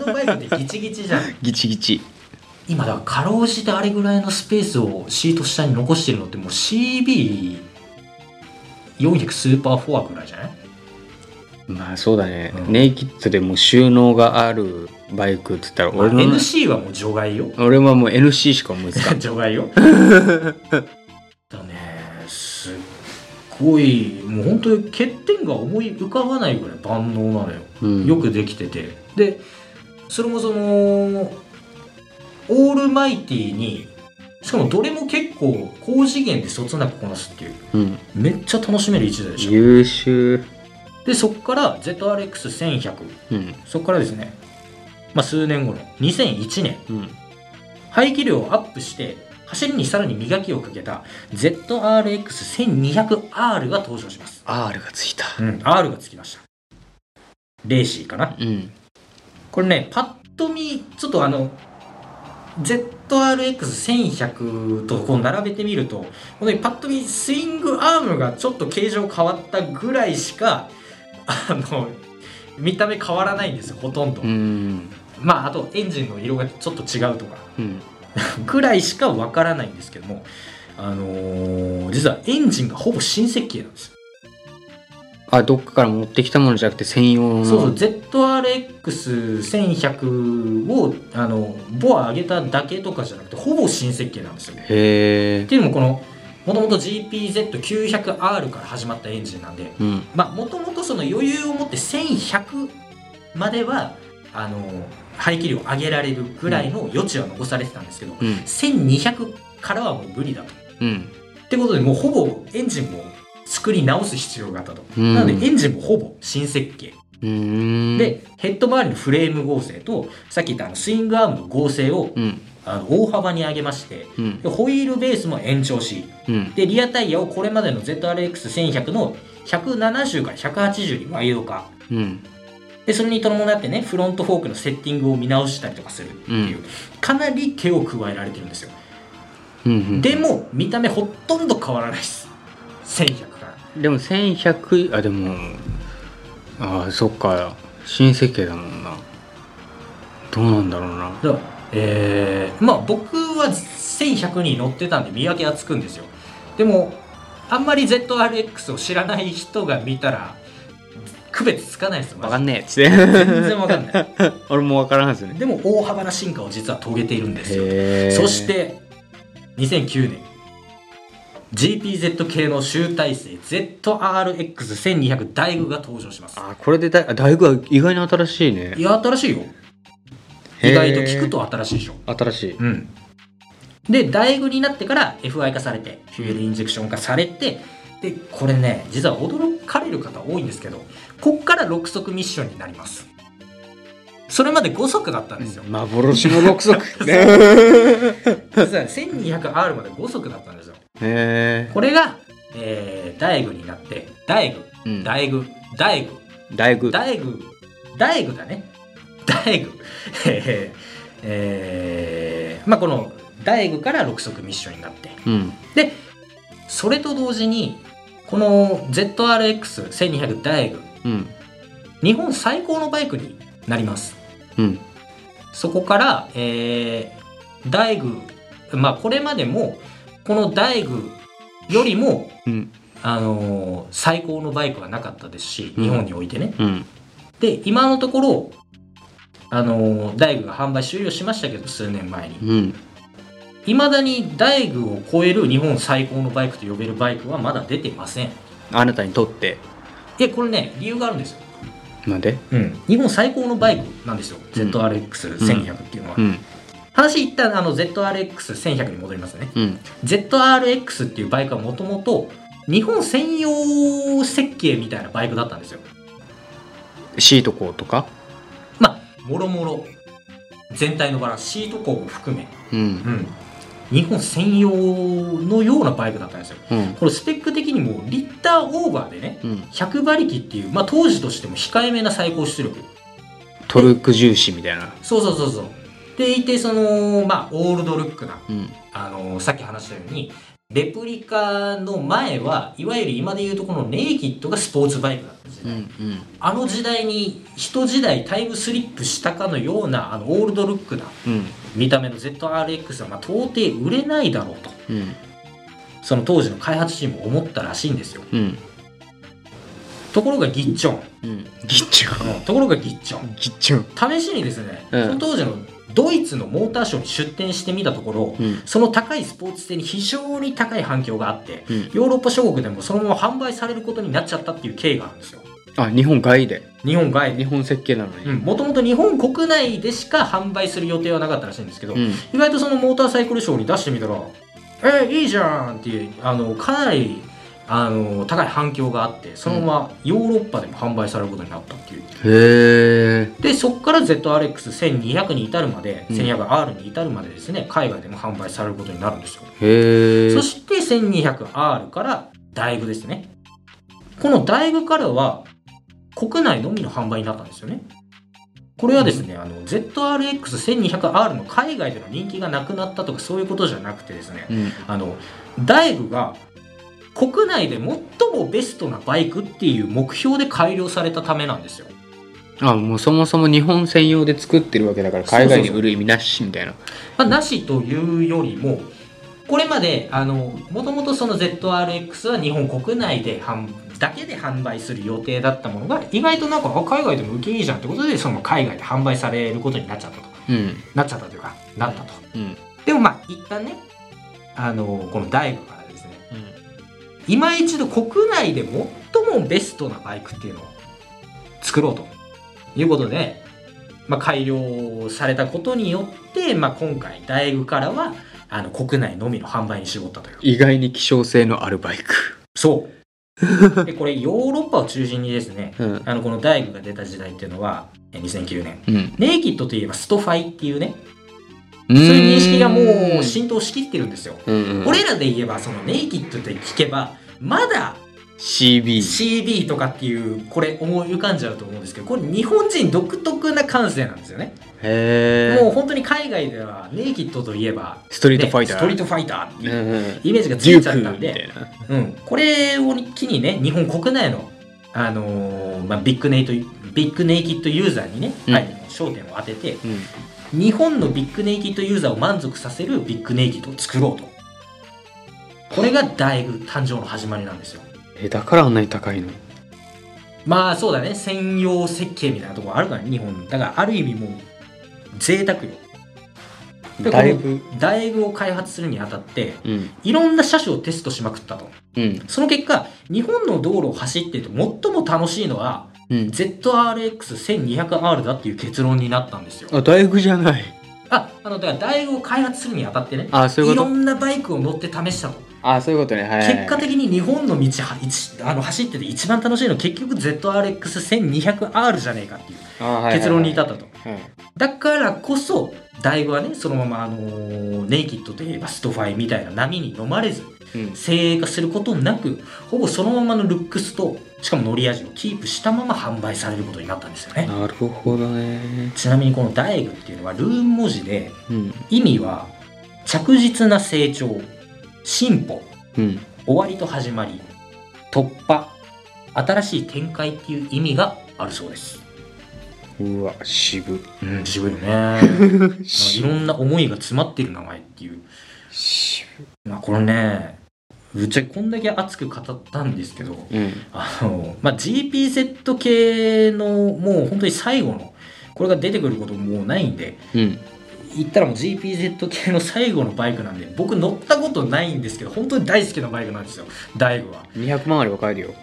あのバイクってギチギチじゃん。ギチギチ。今だかろうじてあれぐらいのスペースをシート下に残してるのってもう CB400 スーパーフォアぐらいじゃない？まあそうだね、うん。ネイキッドでも収納があるバイクって言ったらまあ俺の、NC はもう除外よ。俺はもう NC しか思いつかん。除外よ。だねすっごいもう本当に欠点が思い浮かばないぐらい万能なのよ、うん。よくできてて。でそれもそのオールマイティにしかもどれも結構高次元でそつなくこなすっていううん。めっちゃ楽しめる一台でした優秀。でそこから ZRX1100 うん。そこからですね、まあ、数年後の2001年。うん。排気量をアップして走りにさらに磨きをかけた ZRX1200R が登場します、R がついた。うん、R がつきました。レーシーかな？うん。これねパッと見ちょっとあの ZRX1100 とこう並べてみると本当にパッと見スイングアームがちょっと形状変わったぐらいしかあの見た目変わらないんですよほとんど、うんまああとエンジンの色がちょっと違うとかうん。ぐらいしかわからないんですけどもあのー実はエンジンがほぼ新設計なんですよ。あどっかから持ってきたものじゃなくて専用の。そうそう ZRX1100 をあのボア上げただけとかじゃなくてほぼ新設計なんですよ。へえっていうのもこのもともと GPZ900R から始まったエンジンなんでうん。まあもともとその余裕を持って1100まではあの排気量上げられるぐらいの余地は残されてたんですけど、うん。1200からはもう無理だと。うん。ってことでもうほぼエンジンも作り直す必要があったと。うん。なのでエンジンもほぼ新設計。でヘッド周りのフレーム合成とさっき言ったあのスイングアームの合成をうん。あの大幅に上げましてうん。でホイールベースも延長しうん。でリアタイヤをこれまでの ZRX1100 の170から180にワイド化。うんでそれに伴ってねフロントフォークのセッティングを見直したりとかするっていう、うん。かなり手を加えられてるんですよ。うんでも見た目ほとんど変わらないです。1100から。でも1100あでもあそっか。新設計だもんな。どうなんだろうな。だからえーまあ僕は1100に乗ってたんで見分けはつくんですよ。でもあんまり ZRX を知らない人が見たら区別つかないですよマジで。わかんねえ。って全然わかんない。俺もわからんすよね。でも大幅な進化を実は遂げているんですよ。そして2009年 GPZ 系の集大成 ZRX1200 ダイグが登場します。あこれでだあ大学は意外に新しいね。いや新しいよ。意外と聞くと新しいでしょ。新しい。うん。でダイグになってから FI 化されてフューエルインジェクション化されてでこれね実は驚かれる方多いんですけどこっから6速ミッションになります。それまで5速だったんですよ、幻の六足。へ実は 1200R まで5速だったんですよ。えこれが、えー、ダイグになってダイグうん。ダイグダイグ大工ダイグダイグだね。ダイグえーえーまあこのダイグから6速ミッションになって。うん。でそれと同時にこの ZRX1200 ダイグうん。日本最高のバイクになります。うん。そこから、えー、ダイグまあこれまでもこのダイグよりもうん。あのー最高のバイクはなかったですしうん。日本においてね、うん。で今のところあのーダイグが販売終了しましたけど数年前に。うん。いまだにダイグを超える日本最高のバイクと呼べるバイクはまだ出てません。あなたにとってえこれね理由があるんですよ、なんで？うん、日本最高のバイクなんですよ、うん。ZRX1100 っていうのは、うん。話一旦あの ZRX1100 に戻りますね。うん。ZRX っていうバイクはもともと日本専用設計みたいなバイクだったんですよ。シートコーとか？まあもろもろ。全体のバランス。シート高も含め。うん。うん、日本専用のようなバイクだったんですよ。うん。これスペック的にもリッターオーバーでねうん。100馬力っていう、まあ、当時としても控えめな最高出力。トルク重視みたいな。そうそうそうそう。でいてそのまあオールドルックなうん。あのさっき話したようにレプリカの前はいわゆる今でいうとこのネイキッドがスポーツバイクだったんですよ、うんうん。あの時代に一時代タイムスリップしたかのようなあのオールドルックなうん。見た目の ZRX はまあ到底売れないだろうと。うん。その当時の開発チームも思ったらしいんですよ。うん。ところがギッチョン、うん。ギッチョン。ところがギッチョン。ギッチョン。試しにですね、うん。その当時のドイツのモーターショーに出展してみたところ、うん。その高いスポーツ性に非常に高い反響があって、うん。ヨーロッパ諸国でもそのまま販売されることになっちゃったっていう経緯があるんですよ。あ日本外で。日本外で。日本設計なのに。もともと日本国内でしか販売する予定はなかったらしいんですけど、うん。意外とそのモーターサイクルショーに出してみたら「えいいじゃん!」っていうあのかなりあの高い反響があってそのままヨーロッパでも販売されることになったっていう。へえ。でそこから ZRX1200 に至るまで、うん。1200R に至るまでですね海外でも販売されることになるんですよ。へえ。そして 1200R からダイグですね。このダイグからは国内のみの販売になったんですよね。これはですね、あの ZRX1200R の海外での人気がなくなったとかそういうことじゃなくてですねうん。あのダイグが国内で最もベストなバイクっていう目標で改良されたためなんですよ。あもうそもそも日本専用で作ってるわけだから海外に売る意味なしみたいな。まあ、なしというよりもこれまであのもともとその ZRX は日本国内で販だけで販売する予定だったものが意外となんかあ海外でも受けいいじゃんってことでその海外で販売されることになっちゃったと。うん。なっちゃったというかなったと。うん。でもまあ一旦ねあのこのダエグからですね今一度国内で最もベストなバイクっていうのを作ろうということで、まあ、改良されたことによって、まあ、今回ダエグからはあの国内のみの販売に絞ったという。意外に希少性のあるバイク。そう。でこれヨーロッパを中心にですねうん。あのこのダエグが出た時代っていうのはえ2009年うん。ネイキッドといえばストファイっていうねそういう認識がもう浸透しきってるんですよ。俺らで言えばそのネイキッドって聞けばまだ CB CB とかっていうこれ思い浮かんじゃうと思うんですけどこれ日本人独特な感性なんですよね。へえもう本当に海外ではネイキッドといえばストリートファイター。ねストリートファイターってうんいううん。イメージがついちゃったんで、な。うん、これを機にね日本国内の、あのーまあ、ビッグネイトビッグネイキッドユーザーにね、うん。はい焦点を当ててうん日本のビッグネイキッドユーザーを満足させるビッグネイキッドを作ろうと。これが大工誕生の始まりなんですよ。えだからあんなに高いの？まあそうだね。専用設計みたいなところあるからね日本。だからある意味もう贅沢よ。でだいぶ？この大工を開発するにあたってうん。いろんな車種をテストしまくったと。うん。その結果日本の道路を走っていて最も楽しいのはうん。ZRX1200R だっていう結論になったんですよ。あダエグじゃない。ああのだからダエグを開発するにあたってね。あそういうこと。いろんなバイクを乗って試したと。あそういうことね。はいはいはい。結果的に日本の道は一あの走ってて一番楽しいのは結局 ZRX1200R じゃねえかっていう結論に至ったと。はいだからこそダエグはねそのままあのーネイキッドといえばストファイみたいな波に飲まれずうん先鋭化することなくほぼそのままのルックスとしかも乗り味をキープしたまま販売されることになったんですよね。なるほどね。ちなみにこのダエグっていうのはルーン文字でうん。意味は着実な成長進歩うん。終わりと始まり突破新しい展開っていう意味があるそうです。うわ渋。うん渋いよね。いろんな思いが詰まってる名前っていう。渋。まあこれねぶっちゃけこんだけ熱く語ったんですけどうん。あの、まあ、GPZ 系のもう本当に最後のこれが出てくることもうないんでうん。言ったらもう GPZ 系の最後のバイクなんで僕乗ったことないんですけど本当に大好きなバイクなんですよ大悟は。200万あれば買えるよ。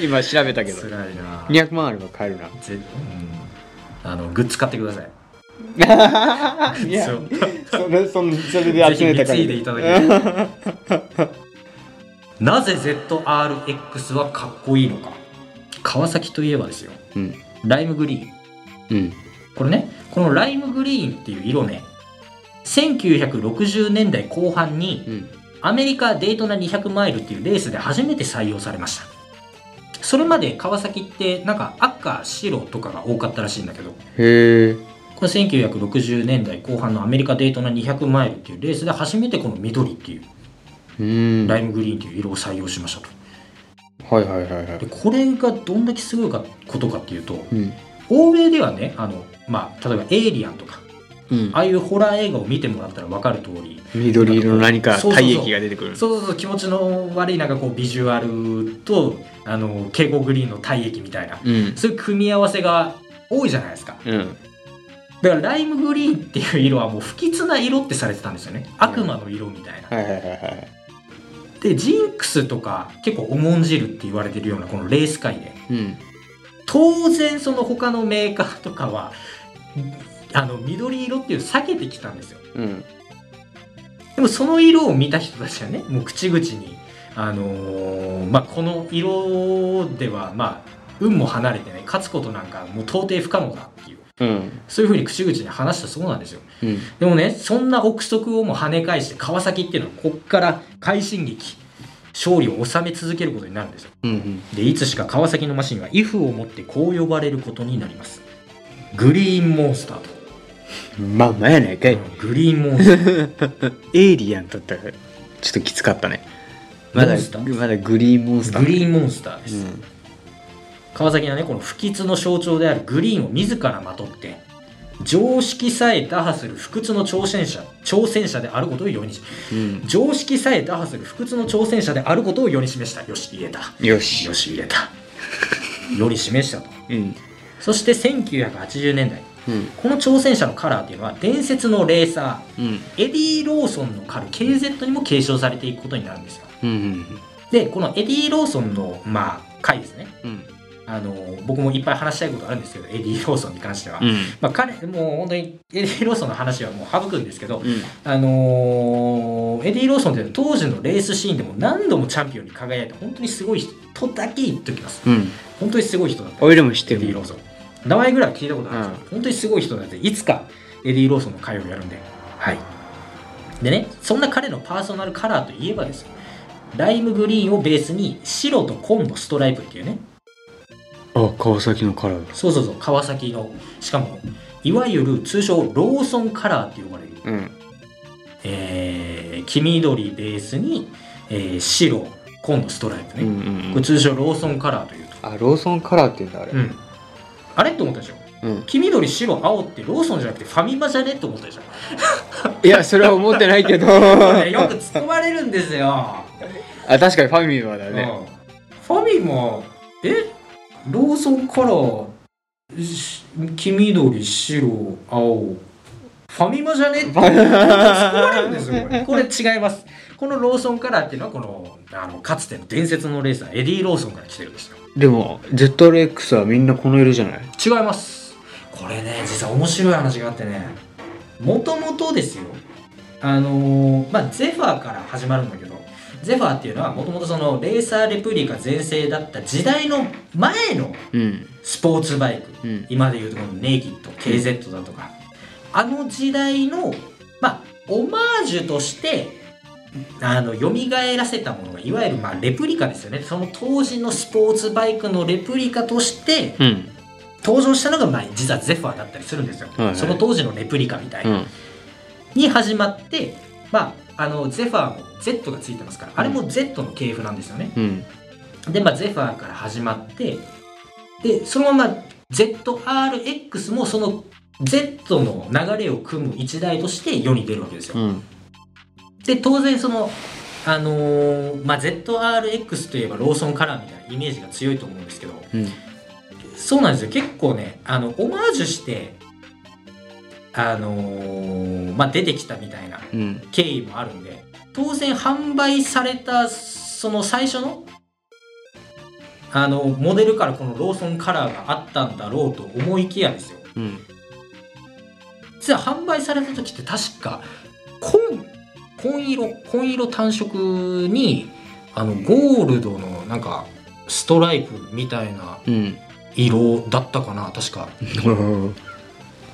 今調べたけど。辛いな。200万あれば買えるな。ぜうん。あのグッズ買ってください いや。それそんそれで集めたから。貢いでいただけるなぜ ZRX はかっこいいのか。川崎といえばですよ。うん。ライムグリーン。うん。これねこのライムグリーンっていう色ね。1960年代後半にうん。アメリカデイトナ200マイルっていうレースで初めて採用されました。それまで川崎ってなんか赤白とかが多かったらしいんだけど。へえこれ1960年代後半のアメリカデートナ200マイルっていうレースで初めてこの緑っていううん。ライムグリーンっていう色を採用しましたと。はいはいはいはい。でこれがどんだけすごいかことかっていうとうん。欧米ではねあの、まあ、例えば「エイリアン」とかうん。ああいうホラー映画を見てもらったら分かる通り緑色の何か体液が出てくる。そうそうそう気持ちの悪いなんかこうビジュアルとあの蛍光グリーンの体液みたいなうん。そういう組み合わせが多いじゃないですか。うんだからライムグリーンっていう色はもう不吉な色ってされてたんですよね。悪魔の色みたいな、はいはいはいはい。でジンクスとか結構重んじるって言われてるようなこのレース界で。うん。当然その他のメーカーとかはあの緑色っていうのを避けてきたんですよ。うん。でもその色を見た人たちはねもう口々に、あのーまあ、この色ではまあ運も離れてね勝つことなんかもう到底不可能だっていううん。そういうふうに口々に話したそうなんですよ。うん。でもねそんな憶測をも跳ね返して川崎っていうのはこっから快進撃勝利を収め続けることになるんですよ。うんでいつしか川崎のマシンは if をもってこう呼ばれることになります。グリーンモンスターと。うんまあまあやないかいグリーンモンスター。エイリアンだったらちょっときつかったね。まだまだグリーンモンスター。グリーンモンスターです、うん川崎はねこの不吉の象徴であるグリーンを自らまとって常識さえ打破する不屈の挑戦者挑戦者であることを世にしうん。常識さえ打破する不屈の挑戦者であることを世に示した。よし入れた。よし。よし入れた。世に示したと。うん。そして1980年代うんこの挑戦者のカラーっていうのは伝説のレーサーうん。エディ・ローソンのカル KZ にも継承されていくことになるんですよ。うん。でこのエディ・ローソンのまあ会ですね。うんあの僕もいっぱい話したいことあるんですけどエディ・ローソンに関しては、うん。まあ、彼もう本当にエディ・ローソンの話はもう省くんですけど、うん。あのーエディ・ローソンって当時のレースシーンでも何度もチャンピオンに輝いた本当にすごい人だけ言っておきます。うん。本当にすごい人だったおいらも知ってるエディ・ローソン。名前ぐらいは聞いたことあるんですよ、本当にすごい人だっていつかエディ・ローソンの会をやるんで。はい。でねそんな彼のパーソナルカラーといえばですよ。ライムグリーンをベースに白と紺のストライプっていうねあカワサキのカラーだ。そうそうそうカワサキのしかもいわゆる通称ローソンカラーって呼ばれる、うん。えー黄緑ベースに、えー白紺のストライプね、うんうんこれ通称ローソンカラーという。と、あローソンカラーって言うんだあれ。うん、あれって思ったでしょ？うん。黄緑白青ってローソンじゃなくてファミマじゃねって思ったでしょ？いやそれは思ってないけど。よく突っ込まれるんですよ、あ確かにファミマだね。うん。ファミマ？え？ローソンカラーし黄緑白青。ファミマじゃね？って突っ込まれるんですよこれ。これ違います。このローソンカラーっていうのはこのあのかつての伝説のレーサーエディ・ローソンから来てるんですよ。でも ZRX はみんなこの色じゃない？違いますこれね実は面白い話があってね。もともとですよ。あのーまあゼファーから始まるんだけどゼファーっていうのはもともとそのレーサーレプリカ全盛だった時代の前のうん。スポーツバイク。うん。今でいうとこのネイキッド KZ だとか、あの時代のまあオマージュとしてあの蘇らせたものがいわゆるまあレプリカですよね。その当時のスポーツバイクのレプリカとしてうん。登場したのがまあ実はゼファーだったりするんですよ、はいはい。その当時のレプリカみたいうな、ん。に始まってまああのゼファーも Z がついてますからあれも Z の系譜なんですよね、うん。で、まあ、ゼファーから始まって、で、そのまま ZRX もその Z の流れを組む一台として世に出るわけですよ。うん。で、当然その、あのーまあ、ZRX といえばローソンカラーみたいなイメージが強いと思うんですけど、うん。そうなんですよ。結構ね、あの、オマージュして、あのーまあ、出てきたみたいなうん。経緯もあるんで当然販売されたその最初のあのモデルからこのローソンカラーがあったんだろうと思いきやですよ。うん。実は販売された時って確か紺紺色紺色単色にあのゴールドのなんかストライプみたいなうん。色だったかな確か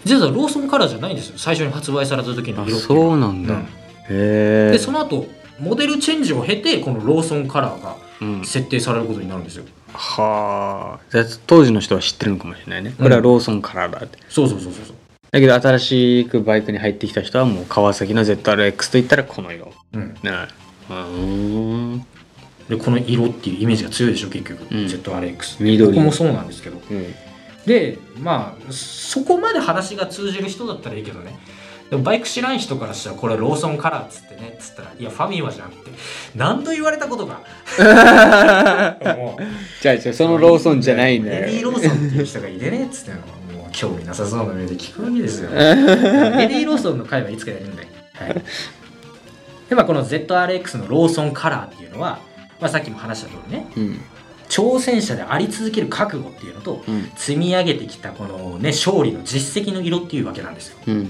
実はローソンカラーじゃないんですよ。最初に発売された時のあ色そうなんだ。うん。へえ。でその後モデルチェンジを経てこのローソンカラーがうん。設定されることになるんですよ。はあ。じゃあ当時の人は知ってるのかもしれないね。これはローソンカラーだって。そうそうそうそうそう。だけど新しくバイクに入ってきた人はもう川崎の ZRX といったらこの色。うん、ね。うー。んでこの色っていうイメージが強いでしょ結局、うん。ZRX 緑。ここもそうなんですけど。うんでまあそこまで話が通じる人だったらいいけどね。でもバイク知らん人からしたらこれローソンカラーっつってねっつったらいやファミマじゃんって何度言われたことか。も うじゃあじゃあそのローソンじゃないんだよ。エディ・ローソンっていう人がいてねっつってのもう興味なさそうな目で聞くわけですよ。エディ・ローソンの回はいつかやるんで、はい、でまあこの ZRX のローソンカラーっていうのは、まあ、さっきも話した通りね。うん挑戦者であり続ける覚悟っていうのとうん。積み上げてきたこのね勝利の実績の色っていうわけなんですよ。うん。も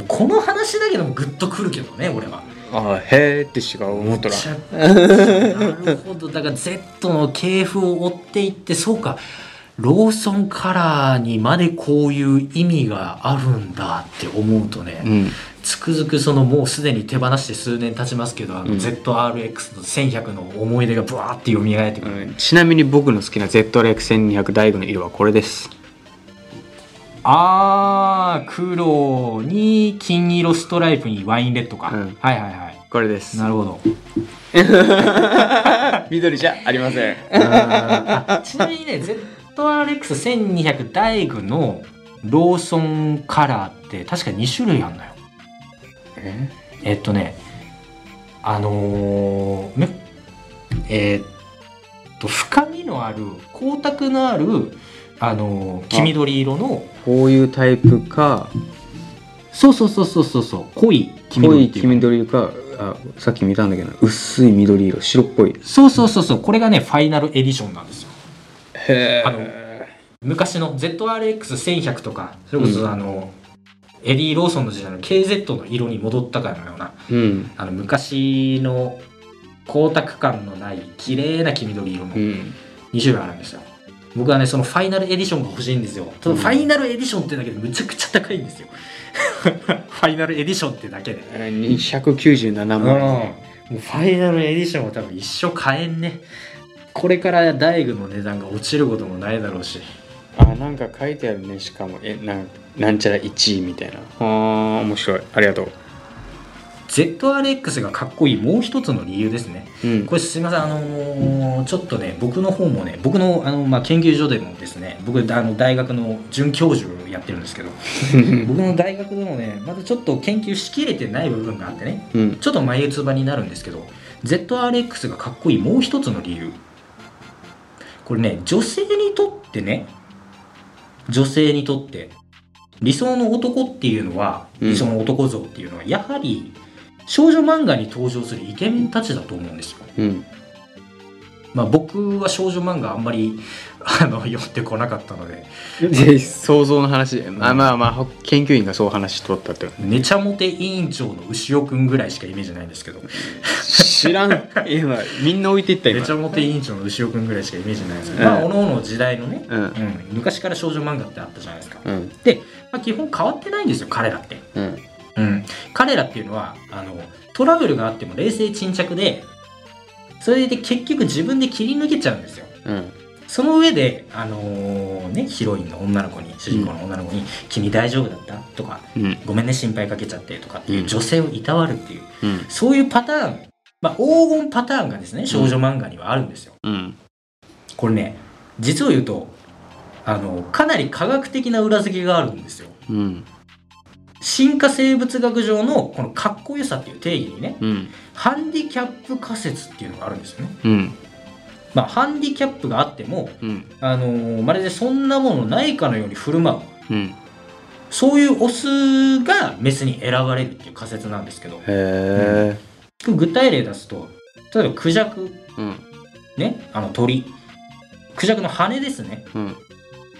うこの話だけでもグッとくるけどね俺は。ああへえってしか思っとらなるほど。だから Z の系譜を追っていってそうか。ローソンカラーにまでこういう意味があるんだって思うとね、うんつくづくそのもうすでに手放して数年経ちますけどあのうん。ZRX の1100の思い出がブワーって蘇ってくる、うん。ちなみに僕の好きな ZRX1200 ダイゴの色はこれです。あー黒に金色ストライプにワインレッドか、うん。はいはいはい。これです。なるほど。緑じゃありません。あちなみにね ZRX1200 ダイグのローソンカラーって確か2種類あるのよええっとねあのー、めえーっと深みのある光沢のあるあのー黄緑色のこういうタイプか。そうそうそうそうそうそう濃い黄濃い黄緑かあさっき見たんだけど薄い緑色白っぽい。そうそうそうそうこれがねファイナルエディションなんですよ。へあの昔の ZRX1100 とかそれこうん。そあの、エディ・ローソンの時代の KZ の色に戻ったかのようなうん。あの昔の光沢感のない綺麗な黄緑色のうん。2種類あるんですよ。僕はねそのファイナルエディションが欲しいんですよ。ただうん。ファイナルエディションってだけでむちゃくちゃ高いんですよ。ファイナルエディションってだけで。297万。もうファイナルエディションは多分一生買えんね。これから大工の値段が落ちることもないだろうし。あなんか書いてあるねしかも。えなんなんちゃら1位みたいな。あー面白い。ありがとう。ZRX がかっこいいもう一つの理由ですね。うん。これすみませんあのーちょっとね僕の方もね僕のあの、まあ、研究所でもですね僕あの大学の准教授をやってるんですけど 僕の大学でもねまだちょっと研究しきれてない部分があってねうん。ちょっと眉唾になるんですけど ZRX がかっこいいもう一つの理由。これね女性にとってね女性にとって理想の男っていうのはうん。理想の男像っていうのはやはり少女漫画に登場するイケメンたちだと思うんですよ。うん。まあ僕は少女漫画あんまり あの読んでこなかったので。で想像の話。でまあまあまあ研究員がそう話しとったって。ねちゃモテ委員長の牛尾くんぐらいしかイメージないんですけど。知らん。今みんな置いていった今。めちゃモテ委員長の牛尾くんぐらいしかイメージないんですけど、うん。まあおのおの時代のね、うん。うん、昔から少女漫画ってあったじゃないですか、うん。で、まあ、基本変わってないんですよ彼らって、うん。うん、彼らっていうのはあのトラブルがあっても冷静沈着でそれで結局自分で切り抜けちゃうんですよ。うん。その上で、あのーね、ヒロインの女の子に主人公の女の子に「君大丈夫だった?」とかうん「ごめんね心配かけちゃって」とかっていううん。女性をいたわるっていううん。そういうパターン、まあ、黄金パターンがですね少女漫画にはあるんですよ。うん。これね実を言うとあのかなり科学的な裏付けがあるんですよ。うん。進化生物学上のこのかっこよさっていう定義にねうん。ハンディキャップ仮説っていうのがあるんですよね。うん。まあハンディキャップがあってもうん。あのーまるでそんなものないかのように振る舞う。うん。そういうオスがメスに選ばれるっていう仮説なんですけど。へえ具体例出すと例えばクジャク。うん。ねあの鳥。クジャクの羽ですね。うん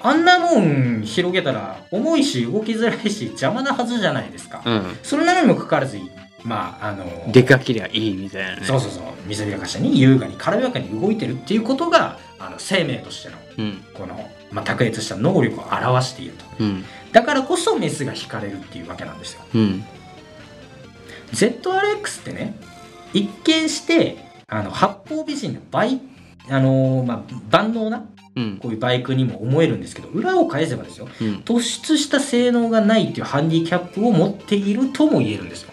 あんなもん広げたら重いし動きづらいし邪魔なはずじゃないですか、うん。それなのにもかかわらずまああの出かけりゃいいみたいなね。そうそうそう。水びらかしに優雅に軽やかに動いてるっていうことがあの生命としてのうん。この、まあ、卓越した能力を表していると。うん。だからこそメスが惹かれるっていうわけなんですよ。うん。ZRX ってね一見してあの八方美人のバイあのーまあ、万能なうんこういうバイクにも思えるんですけど裏を返せばですようん。突出した性能がないっていうハンディキャップを持っているとも言えるんですよ。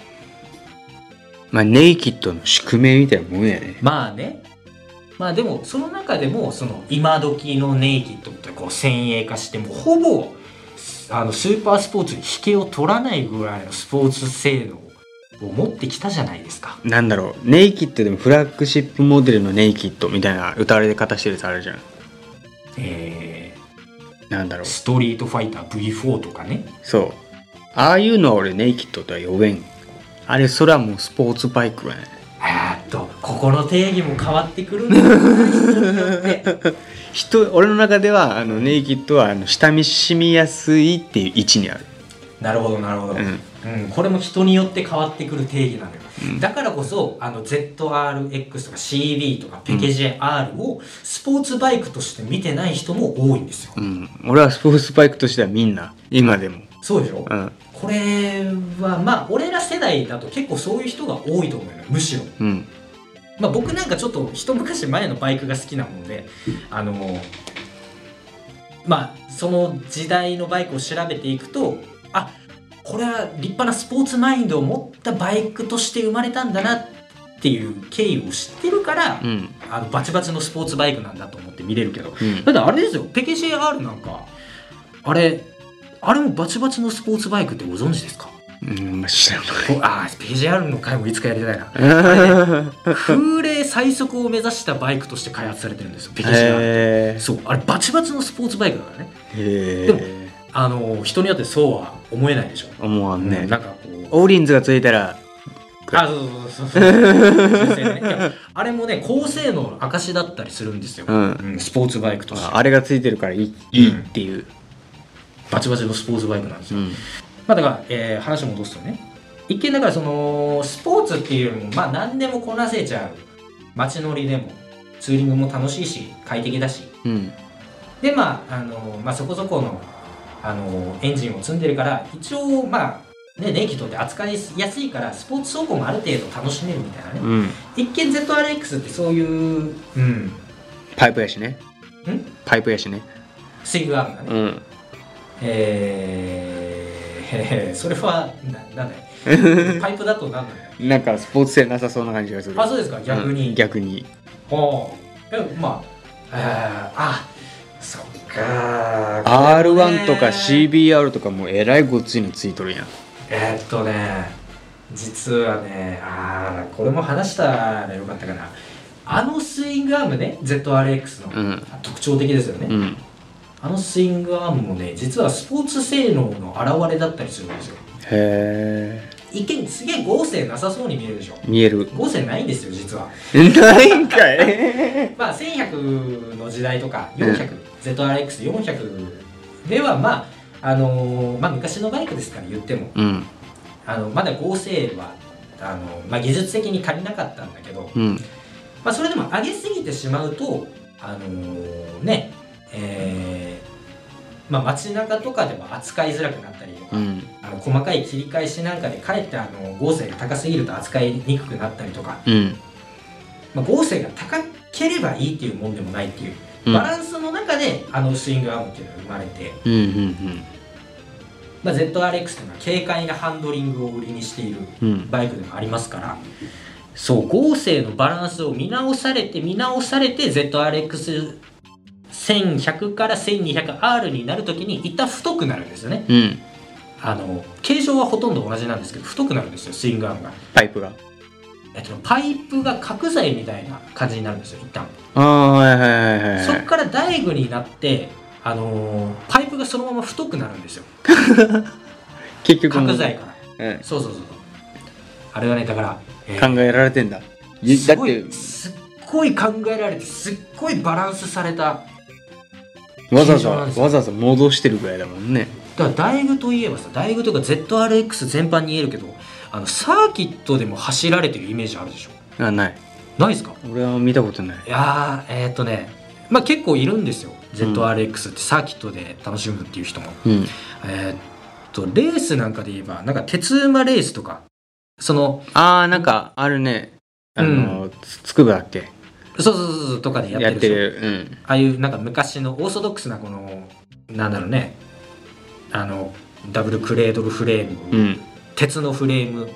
まあネイキッドの宿命みたいなもんやね。まあね。まあでもその中でもその今時のネイキッドってこう先鋭化してもうほぼあのスーパースポーツに引けを取らないぐらいのスポーツ性能を持ってきたじゃないですか。なんだろう。ネイキッドでもフラッグシップモデルのネイキッドみたいな歌われ方してるやつあるじゃんえなんだろう。ーストリートファイター V4 とかね。そう。ああいうのは俺ネイキッドとは呼べん。あれそれはもうスポーツバイクやね。えーっとここの定義も変わってくるんですよね。人俺の中ではあのネイキッドはあの下見しみやすいっていう位置にある。なるほどなるほど、うん。うん、これも人によって変わってくる定義なのよ、うんだからこそあの ZRX とか CB とかペケジェ R をスポーツバイクとして見てない人も多いんですよ、うん。俺はスポーツバイクとしてはみんな今でも。そうでしょ、うん。これはまあ俺ら世代だと結構そういう人が多いと思うよむしろ、うん。まあ、僕なんかちょっと一昔前のバイクが好きなもんであのまあその時代のバイクを調べていくとあこれは立派なスポーツマインドを持ったバイクとして生まれたんだなっていう経緯を知ってるから、うん。あのバチバチのスポーツバイクなんだと思って見れるけど。うん。だってあれですよペケ JR なんかあれあれもバチバチのスポーツバイクってご存知ですか？うんまあ知らない。こああペケ JR の回もいつかやりたいな。へ空冷最速を目指したバイクとして開発されてるんですよペケ JR えそうあれバチバチのスポーツバイクだからね。へでもえあの人によってそうは思えないでしょ、思わんね。なんかこう。オーリンズがついたら。あそうそうそう。そう純正ねいやあれもね高性能の証だったりするんですよ、うん。うんスポーツバイクとして。ああれがついてるからいい。いいっていう。バチバチのスポーツバイクなんですよ、うん。まあだから、えー話戻すとね。一見だからそのスポーツっていうよりもまあ何でもこなせちゃう。街乗りでもツーリングも楽しいし快適だし。うん。でまああの、まあ、そこそこのあのエンジンを積んでるから一応まあねネイキッドって扱いやすいからスポーツ走行もある程度楽しめるみたいなね、うん。一見 ZRX ってそういう、うん、パイプやしね。ん？パイプやしね。スイングがあるんだね、うん。えー、それはななんだい？パイプだとなんだよなんかスポーツ性なさそうな感じがする。あそうですか。逆に、うん。逆に。おえまああーあか R1 とかね CBR とかもえらいごっついのついとるやん。えーっとね実はねああこれも話したらよかったかな。あのスイングアームね ZRX の、うん。特徴的ですよね、うん。あのスイングアームもね実はスポーツ性能の表れだったりするんですよ。へ一見すげえ合成なさそうに見えるでしょ。え見える。合成ないんですよ実は。ないんかい。まあ1100の時代とかうん 400ZRX400 ではまああのーまあ昔のバイクですから言ってもうん。あのまだ合成はあの、まあ、技術的に足りなかったんだけど、うん。まあ、それでも上げすぎてしまうとあのーねえーまあ、街中とかでも扱いづらくなったりとか、うん。あの細かい切り返しなんかでかえってあの合成が高すぎると扱いにくくなったりとか、うん。まあ、合成が高ければいいっていうもんでもないっていううんバランスの中であのスイングアームって。いうのが生まれて、うんうんまあ、ZRX というのは軽快なハンドリングを売りにしているうん。バイクでもありますから。そう合成のバランスを見直されて見直されて ZRX1100 から 1200R になるときに一旦太くなるんですよね。うん。あの形状はほとんど同じなんですけど太くなるんですよスイングアームが、パイプがえっと、パイプが角材みたいな感じになるんですよ一旦。ああはいはいはいはいそっから台具になってあのーパイプがそのまま太くなるんですよ。結局角材から。うんそうそうそうあれはねだから、えー考えられてんだ。いすごだって。いすっごい考えられてすっごいバランスされたわざわざわざわざ戻してるぐらいだもんね。だから台具といえばさ台具とか ZRX 全般に言えるけどあのサーキットでも走られてるイメージあるでしょ？あない。ないですか？俺は見たことない。いやーえーっとねまあ結構いるんですよ。ZRX ってサーキットで楽しむっていう人も、うん。えーっとレースなんかで言えばなんか鉄馬レースとか。そのああなんかあるね。あの、つつくばだっけ？そうそうそうそうとかでややってるでしょ。る。ああいうなんか昔のオーソドックスなこのなんだろうね。あのダブルクレードルフレーム、うんうん鉄のフレーム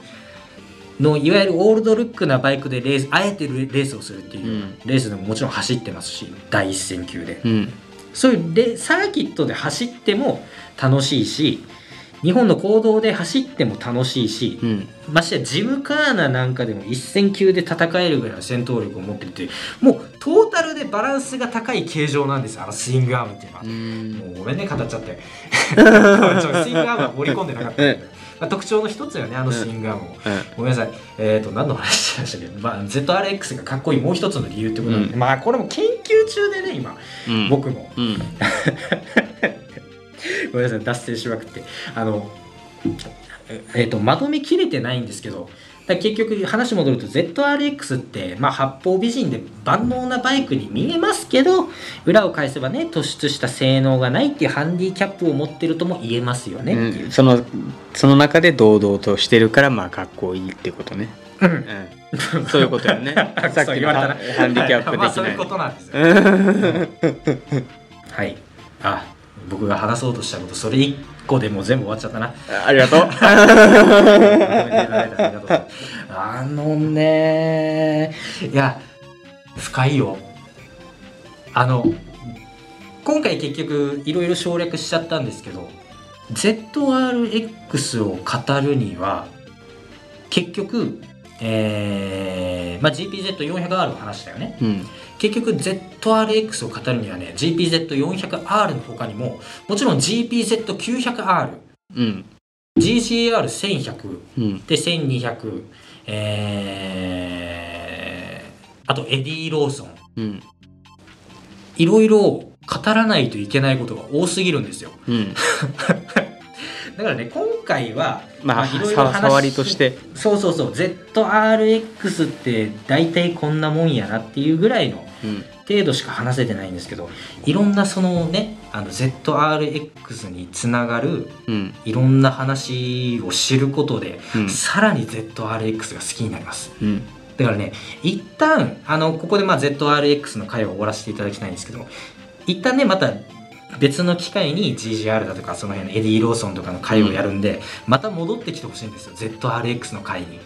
のいわゆるオールドルックなバイクでレースあえてレースをするっていう、うん。レースでももちろん走ってますし第一線級で。うん。そういうレサーキットで走っても楽しいし日本の公道で走っても楽しいし、うん。ましてやジムカーナなんかでも一戦級で戦えるぐらいの戦闘力を持ってるっていうもうトータルでバランスが高い形状なんですよあのスイングアームっていうのは。う。ん。もうごめんね語っちゃって。スイングアームは盛り込んでなかったまあ、特徴の一つよねあのスイングアームも、ごめんなさい。えっ、と何の話してましたけ？ど、まあ、ZRX がかっこいいもう一つの理由ってことなんで、うん。まあこれも研究中でね今。うん。僕も。うん。ごめんなさい脱線しまくって。あのえっ、とまとめきれてないんですけど結局話戻ると ZRX って、まあ、八方美人で万能なバイクに見えますけど裏を返せばね突出した性能がないっていうハンディキャップを持ってるとも言えますよね。ううん、そのその中で堂々としてるからまあかっこいいってことね、うん。うん、そういうことよね。さっきのハハンディキャップ的な、まあそういうことなんですよ。う んはい。あ僕が話そうとしたことそれ一個でもう全部終わっちゃったな。ありがとう。あのね。いや深いよ。あの今回結局いろいろ省略しちゃったんですけど ZRX を語るには結局えーまあ、GPZ400R の話だよね。うん結局 ZRX を語るにはね GPZ400R の他にももちろん GPZ900R うん、GCR1100 うん、で1200えー、あとエディ・ローソン。うん、いろいろ語らないといけないことが多すぎるんですよ。うん、だからね今回はまあ、いろいろ触りとして、そうそうそう。ZRX って大体こんなもんやなっていうぐらいのうん、程度しか話せてないんですけどいろんなそのねあの ZRX につながるうん、いろんな話を知ることで、うん。さらに ZRX が好きになります。うん、だからね一旦あのここでまあ ZRX の回を終わらせていただきたいんですけど一旦ねまた別の機会に GGR だとかその辺のエディ・ローソンとかの回をやるんで、また戻ってきてほしいんですよ ZRX の回に、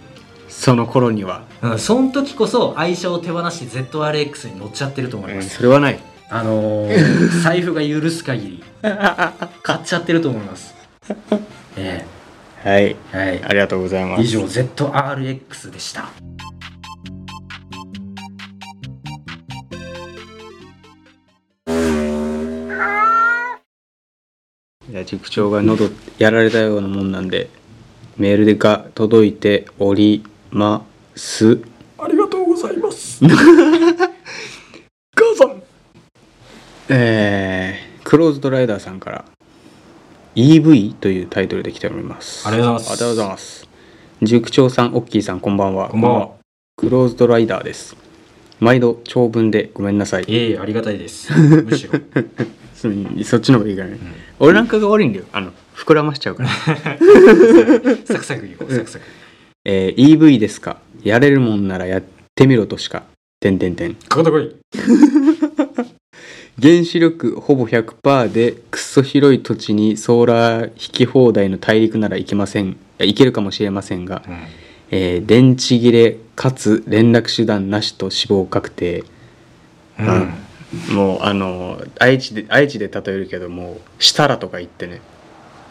その頃には、うん、その時こそ愛車を手放して ZRX に乗っちゃってると思いうん、ます、それはない。あのー 財布が許す限り。買っちゃってると思います。えはい、えはい。ありがとうございます。以上 ZRX でした。いや塾長が喉やられたようなもんなんでメールでが届いております。ありがとうございます。母さん。えー、クローズドライダーさんから EV というタイトルで来ております。ありがとうございます。ありがとうございます。塾長さんオッキーさんこんばんは。こんばんは。クローズドライダーです。毎度長文でごめんなさい。いえいえありがたいです。むしろ。そ そっちの方がいいからね、俺なんかが悪いんだよ。あの膨らましちゃうから。サクサクいこうサクサクえー EV ですか？やれるもんならやってみろとしか。てんてんてん。かかってこい原子力ほぼ100%でくっそ広い土地にソーラー引き放題の大陸なら行けません。いや行けるかもしれませんが、えー電池切れかつ連絡手段なしと死亡確定。うん、うんもうあの愛知で愛知で例えるけどもう設楽とか行ってね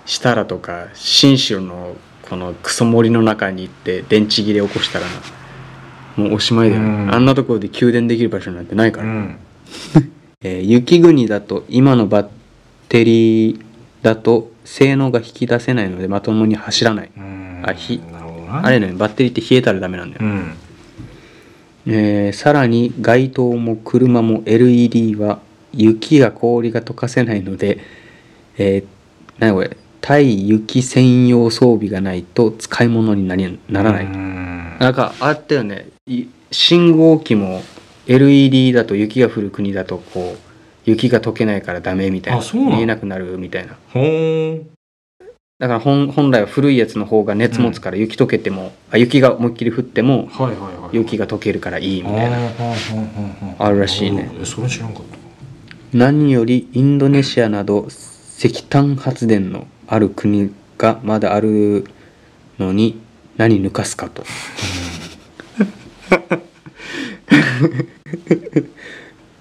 設楽とか信州のこのクソ森の中に行って電池切れ起こしたらなもうおしまいだよね、うん。あんなところで給電できる場所なんてないから、うん。えー雪国だと今のバッテリーだと性能が引き出せないのでまともに走らない。うん。あひなるほどな。あれね。バッテリーって冷えたらダメなんだよ、うん。えーさらに街灯も車も LED は雪が氷が溶かせないので、えー、何これ？対雪専用装備がないと使い物になりならない、うん。なんかあったよね。い信号機も LED だと雪が降る国だとこう雪が溶けないからダメみたいな。見えなくなるみたいな。だから本本来は古いやつの方が熱持つから雪溶けても、あ雪が思いっきり降っても雪が溶けるからいいみたいな。なあるらしいね。それ知らんかった。何よりインドネシアなど石炭発電のある国がまだあるのに何抜かすかと。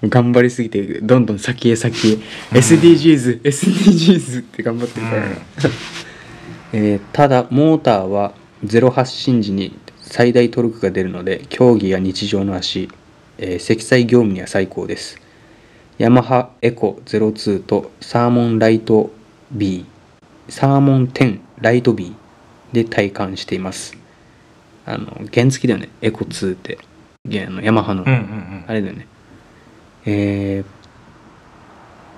頑張りすぎてどんどん先へ先へ。SDGs、SDGs って頑張ってるから。な、えーただモーターはゼロ発進時に最大トルクが出るので競技や日常の足、えー積載業務には最高です。ヤマハエコ02とサーモンライト B サーモン10ライト B で体感しています。あの原付だよね。エコ2って。あのヤマハの、うんうんうん。あれだよね。え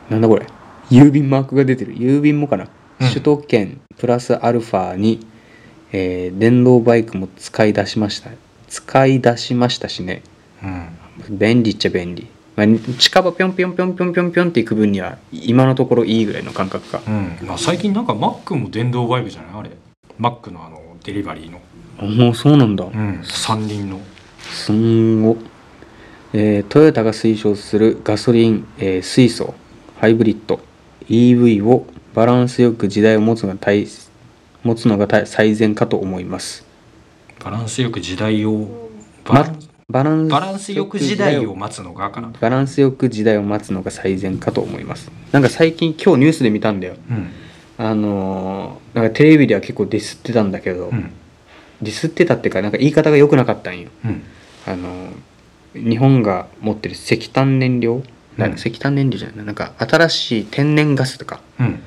ー、なんだこれ。郵便マークが出てる。郵便もかな、うん。首都圏プラスアルファに、えー電動バイクも使い出しました。使い出しましたしね。うん。便利っちゃ便利、まあ、近場ぴょんぴょんぴょんぴょんぴょんぴょんって行く分には今のところいいぐらいの感覚か。うん。まあ、最近なんかマックも電動バイクじゃない？あれ。マックのあのデリバリーの、あもうそうなんだ、うん、三輪の。すんご。えートヨタが推奨するガソリン、えー水素ハイブリッド EV をバランスよく時代を持つのが大持つのが大最善かと思います。バランスよく時代をバまランバランスバランスよく時代を待つのがかなバランスよく時代を待つのが最善かと思います。なんか最近今日ニュースで見たんだよ。うん。あのーなんかテレビでは結構ディスってたんだけど、うん。ディスってたっていうかなんか言い方が良くなかったんよ。うん。あの日本が持ってる石炭燃料、なんかうん石炭燃料じゃないな。なんか新しい天然ガスとかうん。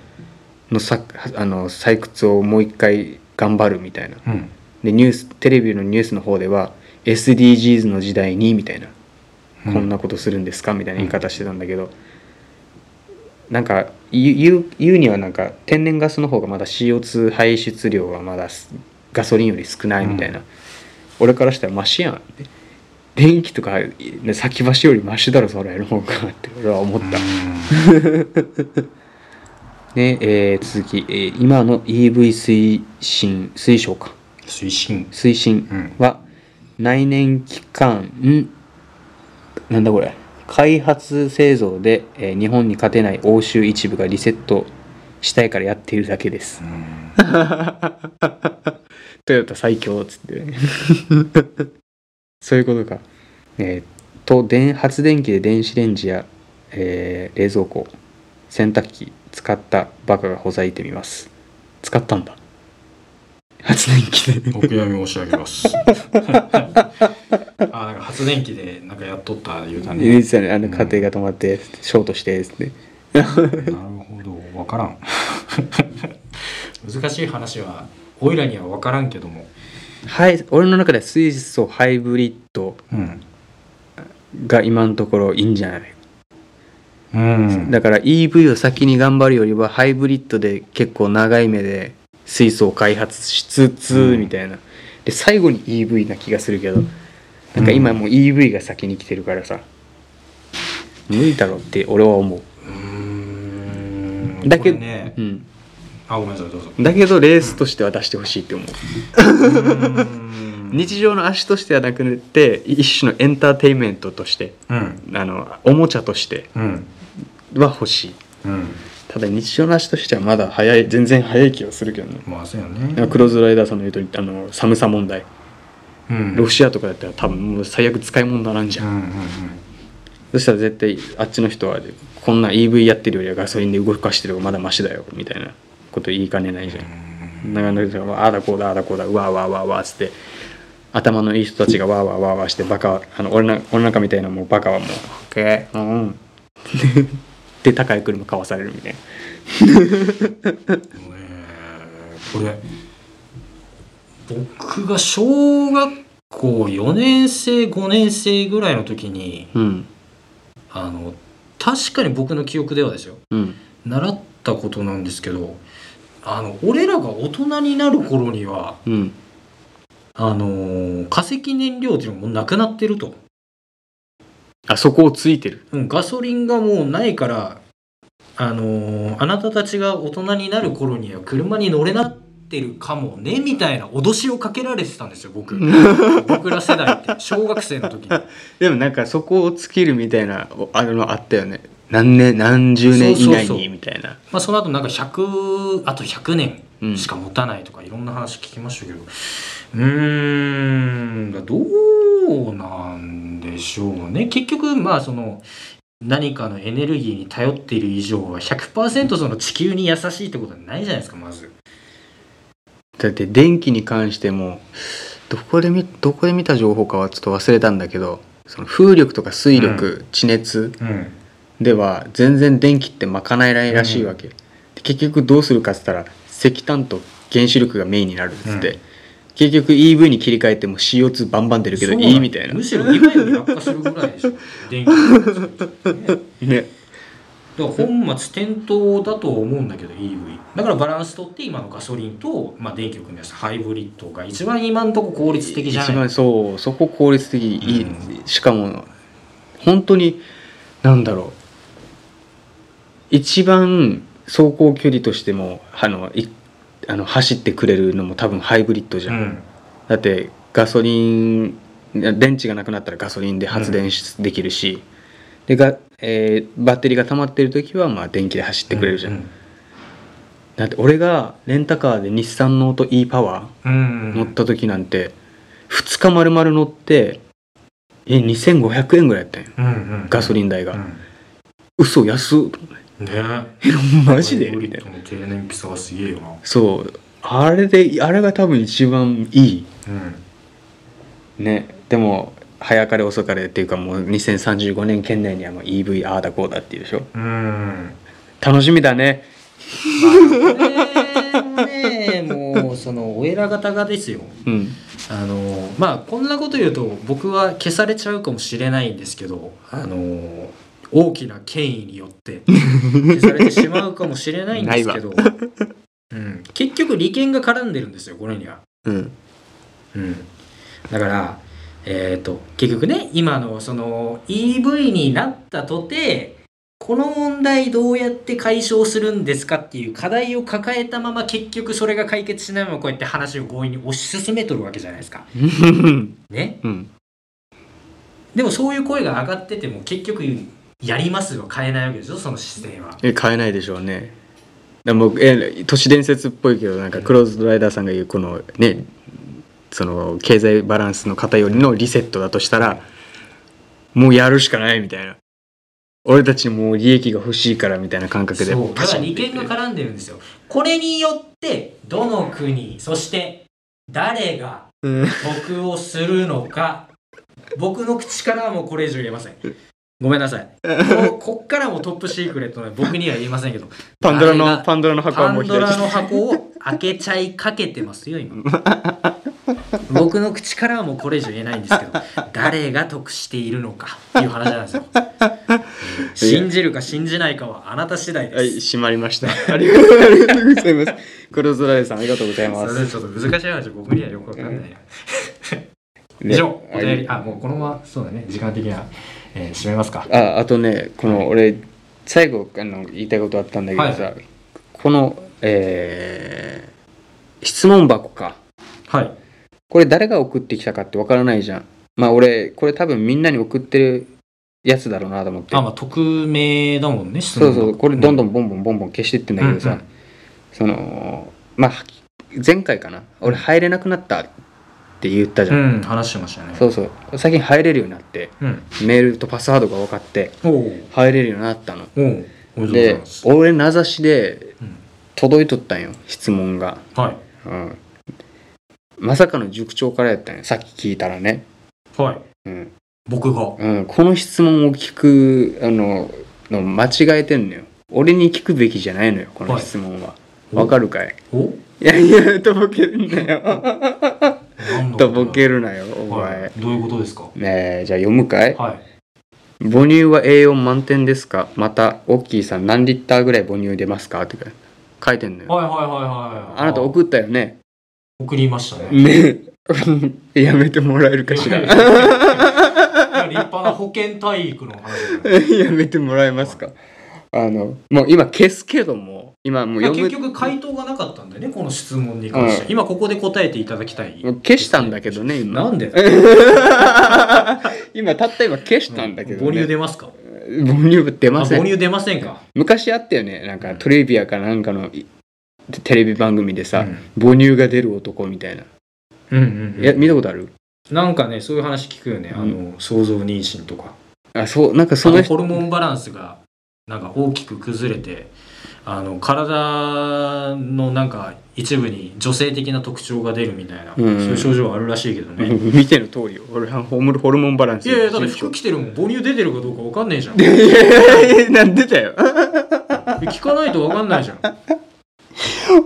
のさあの採掘をもう一回頑張るみたいな。うん。でニューステレビのニュースの方では SDGs の時代にみたいな、うん。こんなことするんですか？みたいな言い方してたんだけど、なんか言う言うにはなんか天然ガスの方がまだ CO2 排出量はまだガソリンより少ないみたいな、う俺からしたらマシやんって。電気とか、ね、先走りよりマシだろそれの方がって俺は思った、で、えー続き、えー今の EV 推進推奨か。推進。推進うん。は内燃機関ん？なんだこれ？開発製造で、えー日本に勝てない欧州一部がリセットしたいからやっているだけです。トヨタ最強っつって そういうことか。えーっと電発電機で電子レンジや、えー冷蔵庫洗濯機使ったバカがほざいてみます。使ったんだ発電機で。お悔やみ申し上げます。あなんか発電機でなんかやっとった言うたね言ってたね。あの家庭が止まってショートしてっつってなるほど。分からん。難しい話はおいらには分からんけども。はい俺の中では水素ハイブリッドうん。が今のところいいんじゃない？うん。だから EV を先に頑張るよりはハイブリッドで結構長い目で水素を開発しつつうん。みたいな。で最後に EV な気がするけどなんか今もう EV が先に来てるからさ。無理だろうって俺は思う。うん。だけど、ね。うん、あごめんなさいどうぞ。だけどレースとしては出してほしいって思う。日常の足としてはなくて一種のエンターテインメントとしてうん。あのおもちゃとしてうん。は欲しい。うんただ日常の足としてはまだ早い全然早い気がするけどね。まあそうやね。クローズライダーさんの言うとりあの寒さ問題。うん。ロシアとかだったら多分もう最悪使い物にならんじゃん、うんうんそしたら絶対あっちの人はこんな EV やってるよりはガソリンで動かしてる方がまだマシだよみたいなこと言いかねないじゃん。長野人がああだこうだああだこうだうわーわーわーわーっつって頭のいい人たちがわーわーわーわーしてバカあの俺な俺なんかみたいなもうバカはもう「オッケー。うん」で高い車買わされるみたいな。これ僕が小学校4年生5年生ぐらいの時にうん。あの確かに僕の記憶ではですよ。うん。習ったことなんですけどあの俺らが大人になる頃にはうん。あのー化石燃料っていうのがもうなくなってると、あそこをついてる。うん、ガソリンがもうないからあのーあなたたちが大人になる頃には車に乗れなってるかもねみたいな脅しをかけられてたんですよ僕。僕ら世代って。小学生の時に。でもなんかそこを尽きるみたいなおあのあったよね。何年何十年以内にみたいな。まあその後なんか100あと100うん。年しか持たないとかいろんな話聞きましたけど。うーんどうなんでしょうね。結局まあその何かのエネルギーに頼っている以上は100%その地球に優しいってことはないじゃないですかまず。だって電気に関してもどこで見どこで見た情報かはちょっと忘れたんだけどその風力とか水力、地熱うん。では全然電気って賄えないらしいわけ、で結局どうするかっつったら石炭と原子力がメインになるっつって、うん結局 EV に切り替えても CO2 バンバン出るけどいいみたいな。むしろ今より悪化するぐらいでしょ電気ね。ね。だから本末転倒だと思うんだけど EV だからバランス取って今のガソリンと、まあ、電気を組み合わせたハイブリッドが一番今のとこ効率的じゃない？一番そうそこ効率的いい、うしかも本当になんだろう。一番走行距離としてもあのいあの走ってくれるのも多分ハイブリッドじゃん、うん。だってガソリン電池がなくなったらガソリンで発電しできるし、でが、えーバッテリーが溜まってる時はまあ電気で走ってくれるじゃん、うんだって俺がレンタカーで日産ノート e パワーうん。乗った時なんて2日丸々乗ってえ2500円ぐらいやったんよ。うんうんガソリン代が、う嘘安っんね。マジで？みたいな。低燃費さがすげえよな。そう。あれであれが多分一番いい。うん。ね。でも早かれ遅かれっていうかもう2035年圏内にはもう EV ああだこうだっていうでしょ？うん。楽しみだね。ねもうそのお偉方がですよ。うん。あのまあこんなこと言うと僕は消されちゃうかもしれないんですけどあの大きな権威によって消されてしまうかもしれないんですけど、うん、結局利権が絡んでるんですよこれには。うん。うん、だから、えー、と結局ね今のその EV になったとてこの問題どうやって解消するんですかっていう課題を抱えたまま結局それが解決しないままこうやって話を強引に推し進めとるわけじゃないですか。ね、うん。でもそういう声が上がってても結局やりますは変えないわけでしょその姿勢は。え買えないでしょうね。でもえ都市伝説っぽいけどなんかクローズドライダーさんが言うこのねその経済バランスの偏りのリセットだとしたらもうやるしかないみたいな。俺たちもう利益が欲しいからみたいな感覚で。そうだから利権が絡んでるんですよ。これによってどの国そして誰がうん。得をするのか。僕の口からはもうこれ以上言えません ごめんなさい。ここっからもトップシークレットなので僕には言えませんけど。パンドラのパンドラの箱はパンもう開いてドラの箱を開けちゃいかけてますよ今。僕の口からはもうこれ以上言えないんですけど誰が得しているのかっていう話なんですよ。信じるか信じないかはあなた次第です、はい閉まりました。ありがとうございます。クローズドライダーさんありがとうございます。ちょっと難しい話僕にはよくわかんない。以上おはい。便りあもうこのままそうだね。時間的には、えー、締めますか。ああとねこの俺最後あの言いたいことあったんだけどさ、はこのえー質問箱か。はい。これ誰が送ってきたかってわからないじゃん。まあ俺これ多分みんなに送ってるやつだろうなと思って。あまあ匿名だもんね質問そうそうこれどんどんんボンボンボンボン消してってんだけどさ、うんうん。そのまあ前回かな。俺入れなくなったって言ったじゃん、うん話してましたね。そうそう。最近入れるようになってうん。メールとパスワードが分かって入れるようになったの。で俺名指しでうん。届いとったんよ質問が、はい。うん、まさかの塾長からやったんよさっき聞いたらね、はい。うん。僕が？うん、この質問を聞くあのの間違えてんのよ。俺に聞くべきじゃないのよこの質問は。わ、かるかい？お？いやいやとぼけるなよ。何のとぼけるなよおは前、いどういうことですか？ねえじゃあ読むかい？はい。母乳は栄養満点ですか？またオッキーさん何リッターぐらい母乳出ますか？って書いてんのよ。はいはいはいはいあなた送ったよね？送りましたね。ね。え やめてもらえるかしら？立派な保健体育の話 やめてもらえますか？あのもう今消すけども今もうまあ読む結局回答がなかったんだよねこの質問に関して、うん。今ここで答えていただきたい。消したんだけどね今。なんで？今たった今消したんだけど、ね。母乳出ますか？母乳出ません。あ母乳出ませんか？昔あったよねなんかトリビアかなんかのいテレビ番組でさ、うん。母乳が出る男みたいな、うんうん、うんいや見たことある？なんかねそういう話聞くよね、あの想像妊娠とか。あそうなんかそそのの人ホルモンバランスがなんか大きく崩れてあの体のなんか一部に女性的な特徴が出るみたいな、うん。そういう症状があるらしいけどね、見ての通りよ。俺はホルホルモンバランス。いやいやだって服着てるもん母乳出てるかどうか分かんねえじゃん。いやいやいやなんでだよ。聞かないと分かんないじゃん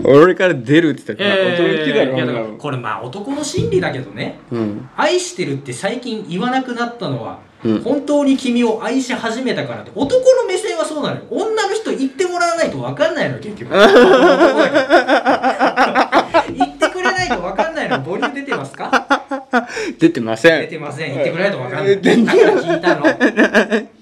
俺から出るって言ったら、え驚きだろいやだからこれまあ男の心理だけどね。うん。愛してるって最近言わなくなったのはうん。本当に君を愛し始めたからって。男の目線はそうなのよ。女の人言ってもらわないと分かんないのよ結局。言ってくれないと分かんないの。母乳出てますか？出てません。出てません。言ってくれないと分かんない。だから聞いたの。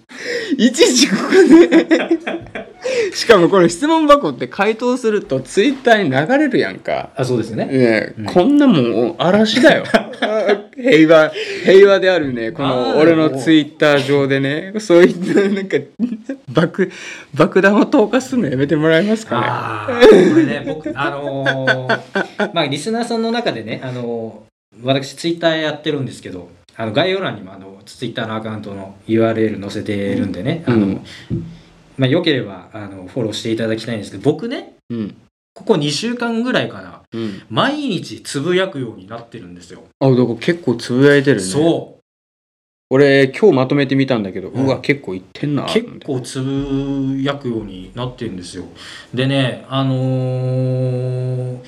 いちいちここで しかもこれ質問箱って回答するとツイッターに流れるやんか。あそうですね。ねうん。こんなもん嵐だよ。平和平和であるねこの俺のツイッター上でね。そういったなんか爆爆弾を投下するのやめてもらえますかああこれね僕あのー まあリスナーさんの中でねあのー私ツイッターやってるんですけどあの概要欄にもあのツイッターのアカウントの URL 載せてるんでね、あのうんまあ、よければあのフォローしていただきたいんですけど僕ねねうん。ここ2週間ぐらいかなうん。毎日つぶやくようになってるんですよ、あだから結構つぶやいてるね。そ俺今日まとめてみたんだけど、ううんわ結構いってんな。う結構つぶやくようになってるんですよ。でねあのー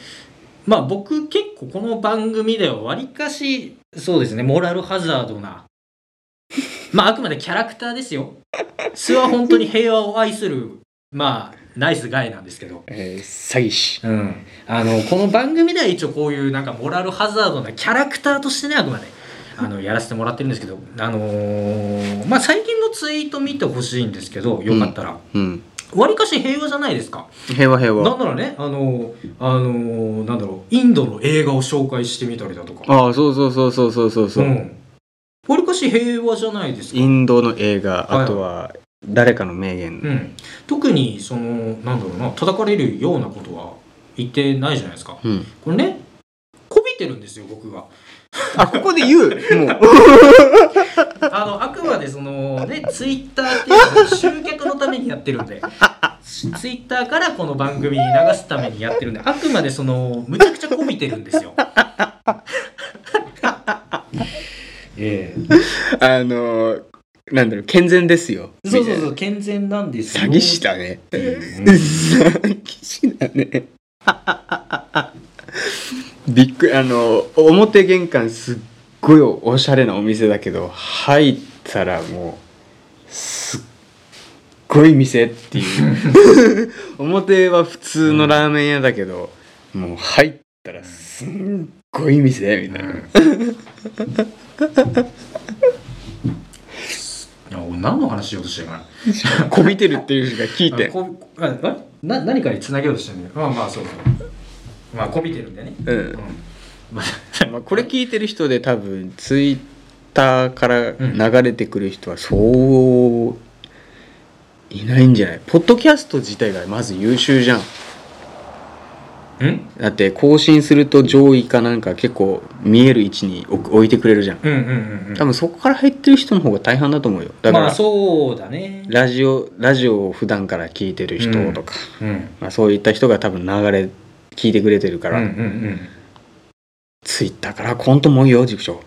まあ僕結構この番組ではわりかしそうですねモラルハザードなまああくまでキャラクターですよ 素は本当に平和を愛するまあナイスガイなんですけど。えー、詐欺師。うん、あのこの番組では一応こういうなんかモラルハザードなキャラクターとしてねあくまであのやらせてもらってるんですけど、あのーまあ、最近のツイート見てほしいんですけどよかったら。うん。わり、かし平和じゃないですか。平和平和。なんならねあのあのなんだろうインドの映画を紹介してみたりだとか。ああそうそうそうそうそうそう。そう、んわりかし平和じゃないですか。インドの映画はい。あとは誰かの名言、うん、特にそのなんだろうな叩かれるようなことは言ってないじゃないですか。うん、これねこびてるんですよ僕が。あここで言う？もう。あのあくまでそのねツイッターっていうのは集客のためにやってるんで。ツイッターからこの番組に流すためにやってるんであくまでそのむちゃくちゃこびてるんですよ。えあのなんだろう健全ですよ。えそうそうみそう健全なんですよ。詐欺師だね。うん。詐欺師だね。びっくりあの表玄関すっごいおしゃれなお店だけど入ったらもうすっごい店っていう。表は普通のラーメン屋だけど、もう入ったらすんごい店みたいな、いや俺何の話しようとしてるかなこびてるっていう人が聞いてあこああな何かにつなげようとしてるねまあまあそうそう。まあこびてるんでね、うん。うん。ま あまあ、これ聞いてる人で多分ツイッターから流れてくる人はそういないんじゃない？ポッドキャスト自体がまず優秀じゃん。うん？だって更新すると上位かなんか結構見える位置に置置いてくれるじゃん。うんうんうんうん。多分そこから入ってる人の方が大半だと思うよ。だから、まあそうだね。ラジオラジオを普段から聞いてる人とか、うん。まあ、そういった人が多分流れ聞いてくれてるから、うんうんうん。ツイッターからコントも多いよ塾長。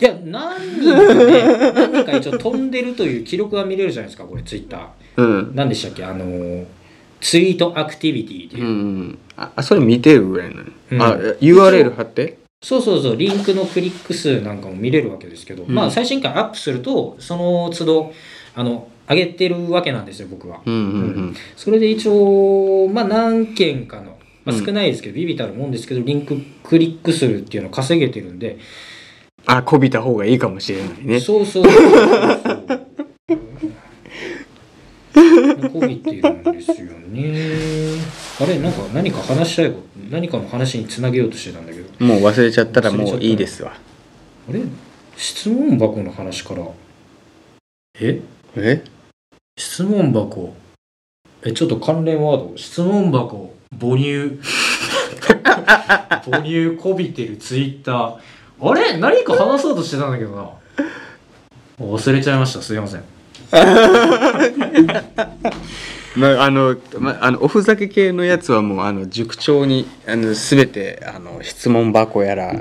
いや何人かね 何人か一応飛んでるという記録が見れるじゃないですかこれツイッター。うん。何でしたっけあのーツイートアクティビティっていう。う、んうん。ああそれ見てるぐらいなの、うん。あ URL 貼って？そうそうそう。リンクのクリック数なんかも見れるわけですけど、うん。まあ最新回アップするとその都度あの上げてるわけなんですよ僕は。うんうんそれで一応まあ何件かの、まあ、うん。少ないですけど、ビビたるもんですけどリンククリック数っていうのを稼げてるんで、あこびた方がいいかもしれないね。そうそうそうそうこびいてるんですよねあれ？なんか何か話したいこと何かの話につなげようとしてたんだけど。もう忘れちゃったらもういいですわあれ？質問箱の話から。え？え？質問箱。えちょっと関連ワード？質問箱母乳。母乳こびてるツイッター。あれ？何か話そうとしてたんだけどな。忘れちゃいました。すいませんまああの、まあ、あのおふざけ系のやつはもうあの塾長にあの全てあの質問箱やらあ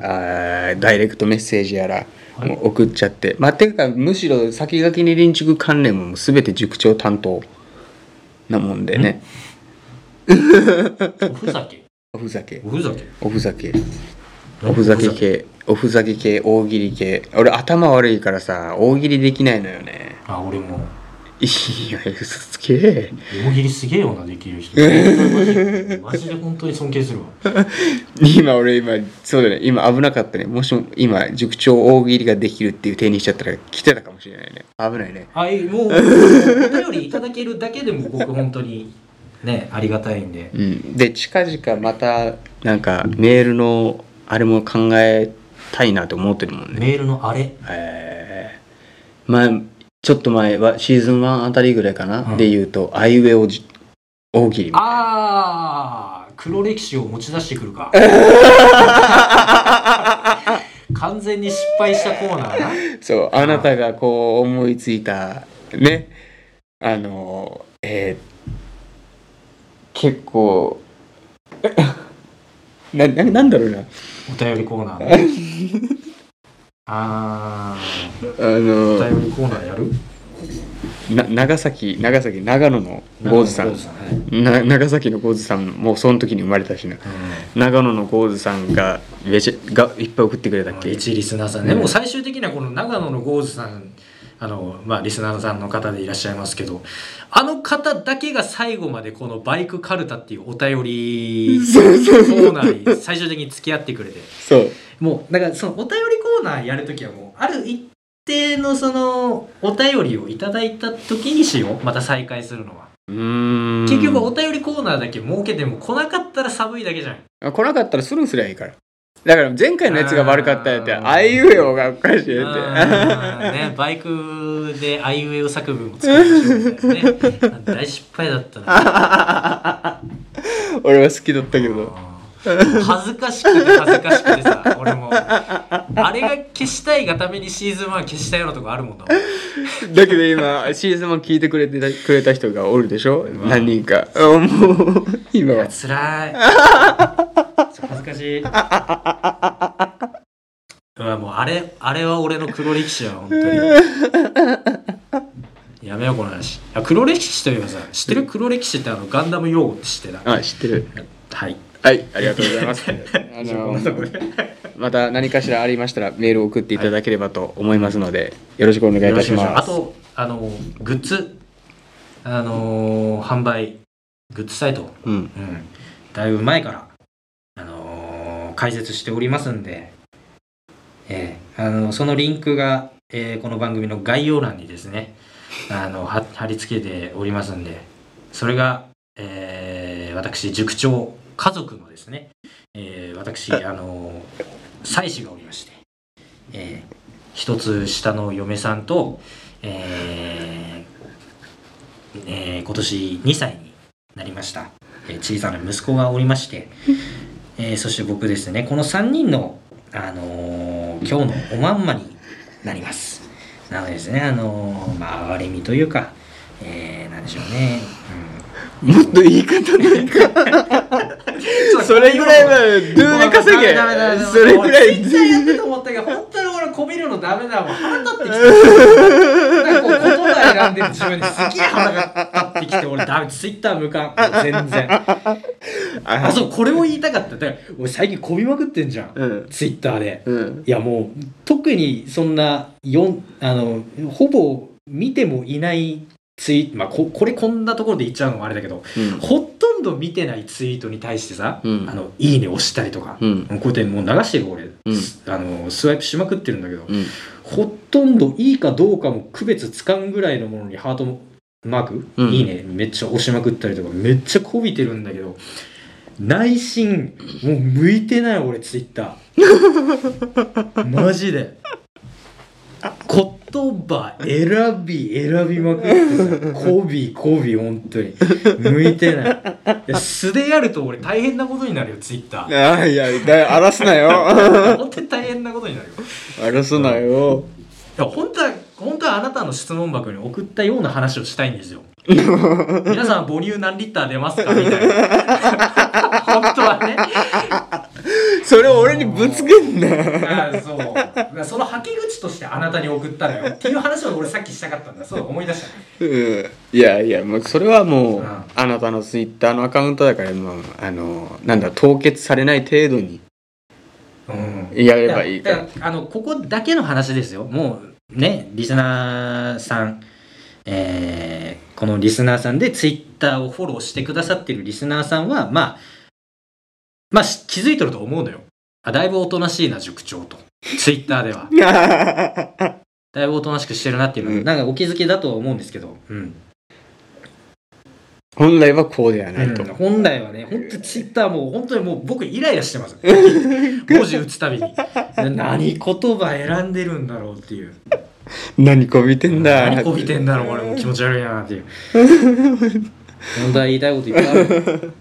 ーダイレクトメッセージやらはい。もう送っちゃって、まあてかむしろ先駆けに臨塾関連ももう全て塾長担当なもんでね。おふざけ？おふざけ。おふざけ。おふざけおふざけ系おふざけ系大喜利系。俺頭悪いからさ大喜利できないのよね。あ俺も。いや嘘つけ。大喜利すげえよなできる人。マジでマジで本当に尊敬するわ。今俺今そうだね。今危なかったね。もしも今塾長大喜利ができるっていう手にしちゃったら来てたかもしれないね。危ないね。あいもうお便りいただけるだけでも僕本当にねありがたいんで。うん。で近々またなんかメールのあれも考えたいなと思ってるもんね。メールのあれ。えー、前ちょっと前はシーズン1あたりぐらいかな、うん。で言うとあいうえおじ大喜利みたいな。ああ黒歴史を持ち出してくるか。完全に失敗したコーナーな。そうあなたがこう思いついたね。あのえー結構なななんだろうな。お便りコーナー。ねああー。のお便りコーナーやる？な長崎長崎長野の郷津さん。はい。長崎の郷津さんもその時に生まれたしな。長野の郷津さんがめちゃがいっぱい送ってくれたっけ？一リスナーさん。ね、もう最終的にはこの長野の郷津さんあのまあリスナーさんの方でいらっしゃいますけどあの方だけが最後までこのバイクカルタっていうお便りコーナーに 最終的に付き合ってくれて。そう。もうだからそのお便りコーナーやるときはもうある一定のそのお便りをいただいた時にしよう。また再開するのは、うーん。結局お便りコーナーだけ設けても来なかったら寒いだけじゃん。あ来なかったらスルーすりゃいいからだから前回のやつが悪かったやってあいうえおがおかしいやって。ね、バイクであいうえお作文を作りましね。大失敗だったな。俺は好きだったけど。恥ずかしくて恥ずかしくてさ俺も。あれが消したいがためにシーズン1消したようなとこあるもんだけど今シーズン1聞いてくれてたくれた人がおるでしょ？何人か。あもう今は。辛い恥ずかしい。うわもうあれあれは俺の黒歴史は本当に。やめようこの話。あ黒歴史といえばさ知ってる？黒歴史ってあのガンダム用語って知ってた？あ知ってる。はい。はいありがとうございます。あのまた何かしらありましたらメールを送っていただければと思いますのでよろしくお願いいたします。あとあのグッズ。あのー販売グッズサイト、うん。うん、だいぶ前から。あのー開設しておりますんで、えーあのそのリンクが、えーこの番組の概要欄にですねあの貼り付けておりますんでそれが、えー私塾長家族のですね、えー私あの妻子がおりまして、えー一つ下の嫁さんと、えーえー今年2歳になりました、えー小さな息子がおりまして、えーそして僕ですねこの3人の、あのー今日のおまんまになります。なのでですねあのーまあ哀れみというか、えーなんでしょうね、うん。もっと言い方な いか。それぐらいはドゥーで稼げ。それぐらいツイッターやってと思ったけど 本当に俺こびるのダメだもん。腹立ってきた。なんかこう言葉選んでる自分にすげえ腹が立ってきて俺ダメツイッター無関全然。あそうこれを言いたかった。だから俺最近こびまくってんじゃん、うん。ツイッターで。うん。いやもう特にそんなよんあのほぼ見てもいないツイまあここれこんなところで言っちゃうのもあれだけどうん。ほとんど見てないツイートに対してさ、うん。あのいいね押したりとか、うん。こうやってもう流してる俺、うん。あのスワイプしまくってるんだけど、うんほとんどいいかどうかも区別つかんぐらいのものにハートもマーク、うん。いいね。めっちゃ押しまくったりとかめっちゃこびてるんだけど内心もう向いてない俺ツイッター。マジで言葉選び選びまくってさこびこび本当に。向いてない。いや素でやると俺大変なことになるよツイッターああいやだ荒らすなよ。本当に大変なことになるよ。荒らすなよ。いや本当は本当はあなたの質問箱に送ったような話をしたいんですよ。皆さん母乳何リッター出ますか？みたいな。本当はねそれを俺にぶつけんな。あそう。そのはけ口としてあなたに送ったのよ。っていう話を俺さっきしたかったんだ。そう思い出した。うん。いやいやもうそれはもう、うん。あなたのツイッターのアカウントだからもうあのなんだ凍結されない程度に。うん。やればいいだから。あのここだけの話ですよ。もうねリスナーさんえーこのリスナーさんでツイッターをフォローしてくださってるリスナーさんはまあまあし気づいとると思うのよ。あだいぶおとなしいな塾長と。ツイッターでは。だいぶおとなしくしてるなっていうのは、うん。なんかお気づきだとは思うんですけど、うん。本来はこうではないと、うん。本来はね本当ツイッターもう本当にもう僕イライラしてます。文字打つたびに。何言葉選んでるんだろうっていう。何こびてんだ。何こびてんだろうこれもう気持ち悪いなっていう。本当は言いたいこといっぱいある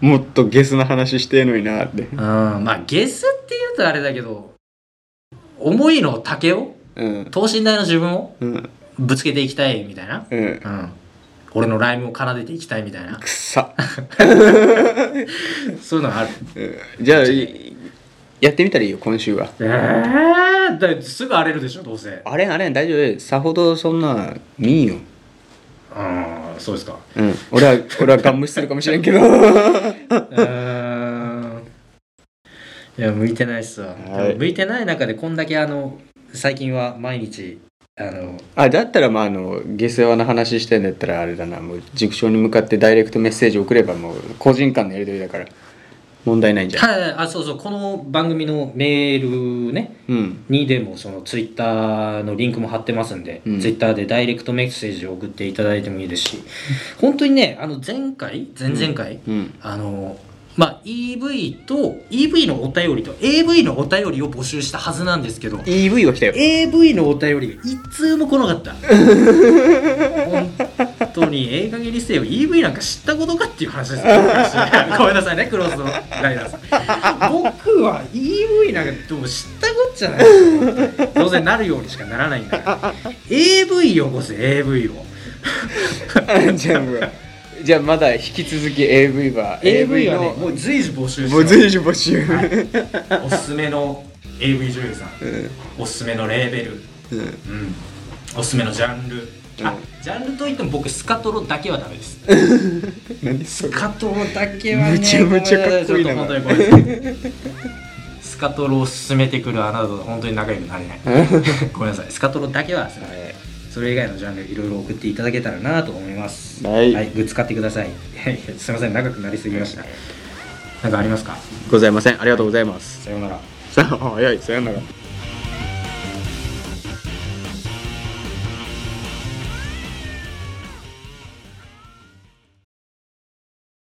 もっとゲスな話してえのになって。うん。まあゲスって言うとあれだけど思いの丈をうん。等身大の自分をうん。ぶつけていきたいみたいな、うん。うん、俺のライムを奏でていきたいみたいな。くっさ、そういうのがある。うん。じゃあいやってみたらいいよ今週は。えー、だすぐ荒れるでしょどうせ。あれあれ大丈夫。さほどそんな見んよああそうですか。うん。俺は俺はガン無視するかもしれんけど。うーん。いや向いてないっすわ、はい。向いてない中でこんだけあの最近は毎日あのあだったらまああの下世話の話してんだったらあれだな。もう塾長に向かってダイレクトメッセージ送ればもう個人間のやり取りだから問題ないんじゃんはいあそうそう。この番組のメールね。うん。にでもそのツイッターのリンクも貼ってますんで、うん。ツイッターでダイレクトメッセージを送っていただいてもいいですし。本当にねあの前回前々回、うん。あのまあ EV と EV のお便りと AV のお便りを募集したはずなんですけど EV は来たよ。AV のお便りが一通も来なかった。本当にええ加減にせよ EV なんか知ったことかっていう話です。よ ごめんなさいねクロスのライダーさん。僕は EV なんかどう知ったこっちゃない。ですよどうせなるようにしかならないんだから AV よこせ AV を。じゃあもうじゃあまだ引き続き AV は AV はねの。もう随時募集してもう随時募集、おすすめの AV 女優さん。おすすめのレーベル。うん。うん、おすすめのジャンル、あうん。ジャンルといっても僕スカトロだけはダメです。何それ。スカトロだけはねむちゃむちゃかっこいいなごめんなさちょっと本当にごめんなさいスカトロを進めてくるあなたと本当に仲良くなれない。ごめんなさい。スカトロだけはすいませんそれ以外のジャンルいろいろ送っていただけたらなと思います。はい。グッズ買ってください。すいません。長くなりすぎました。なんかありますか？ございません。ありがとうございます。さようなら。さあ早い。さよなら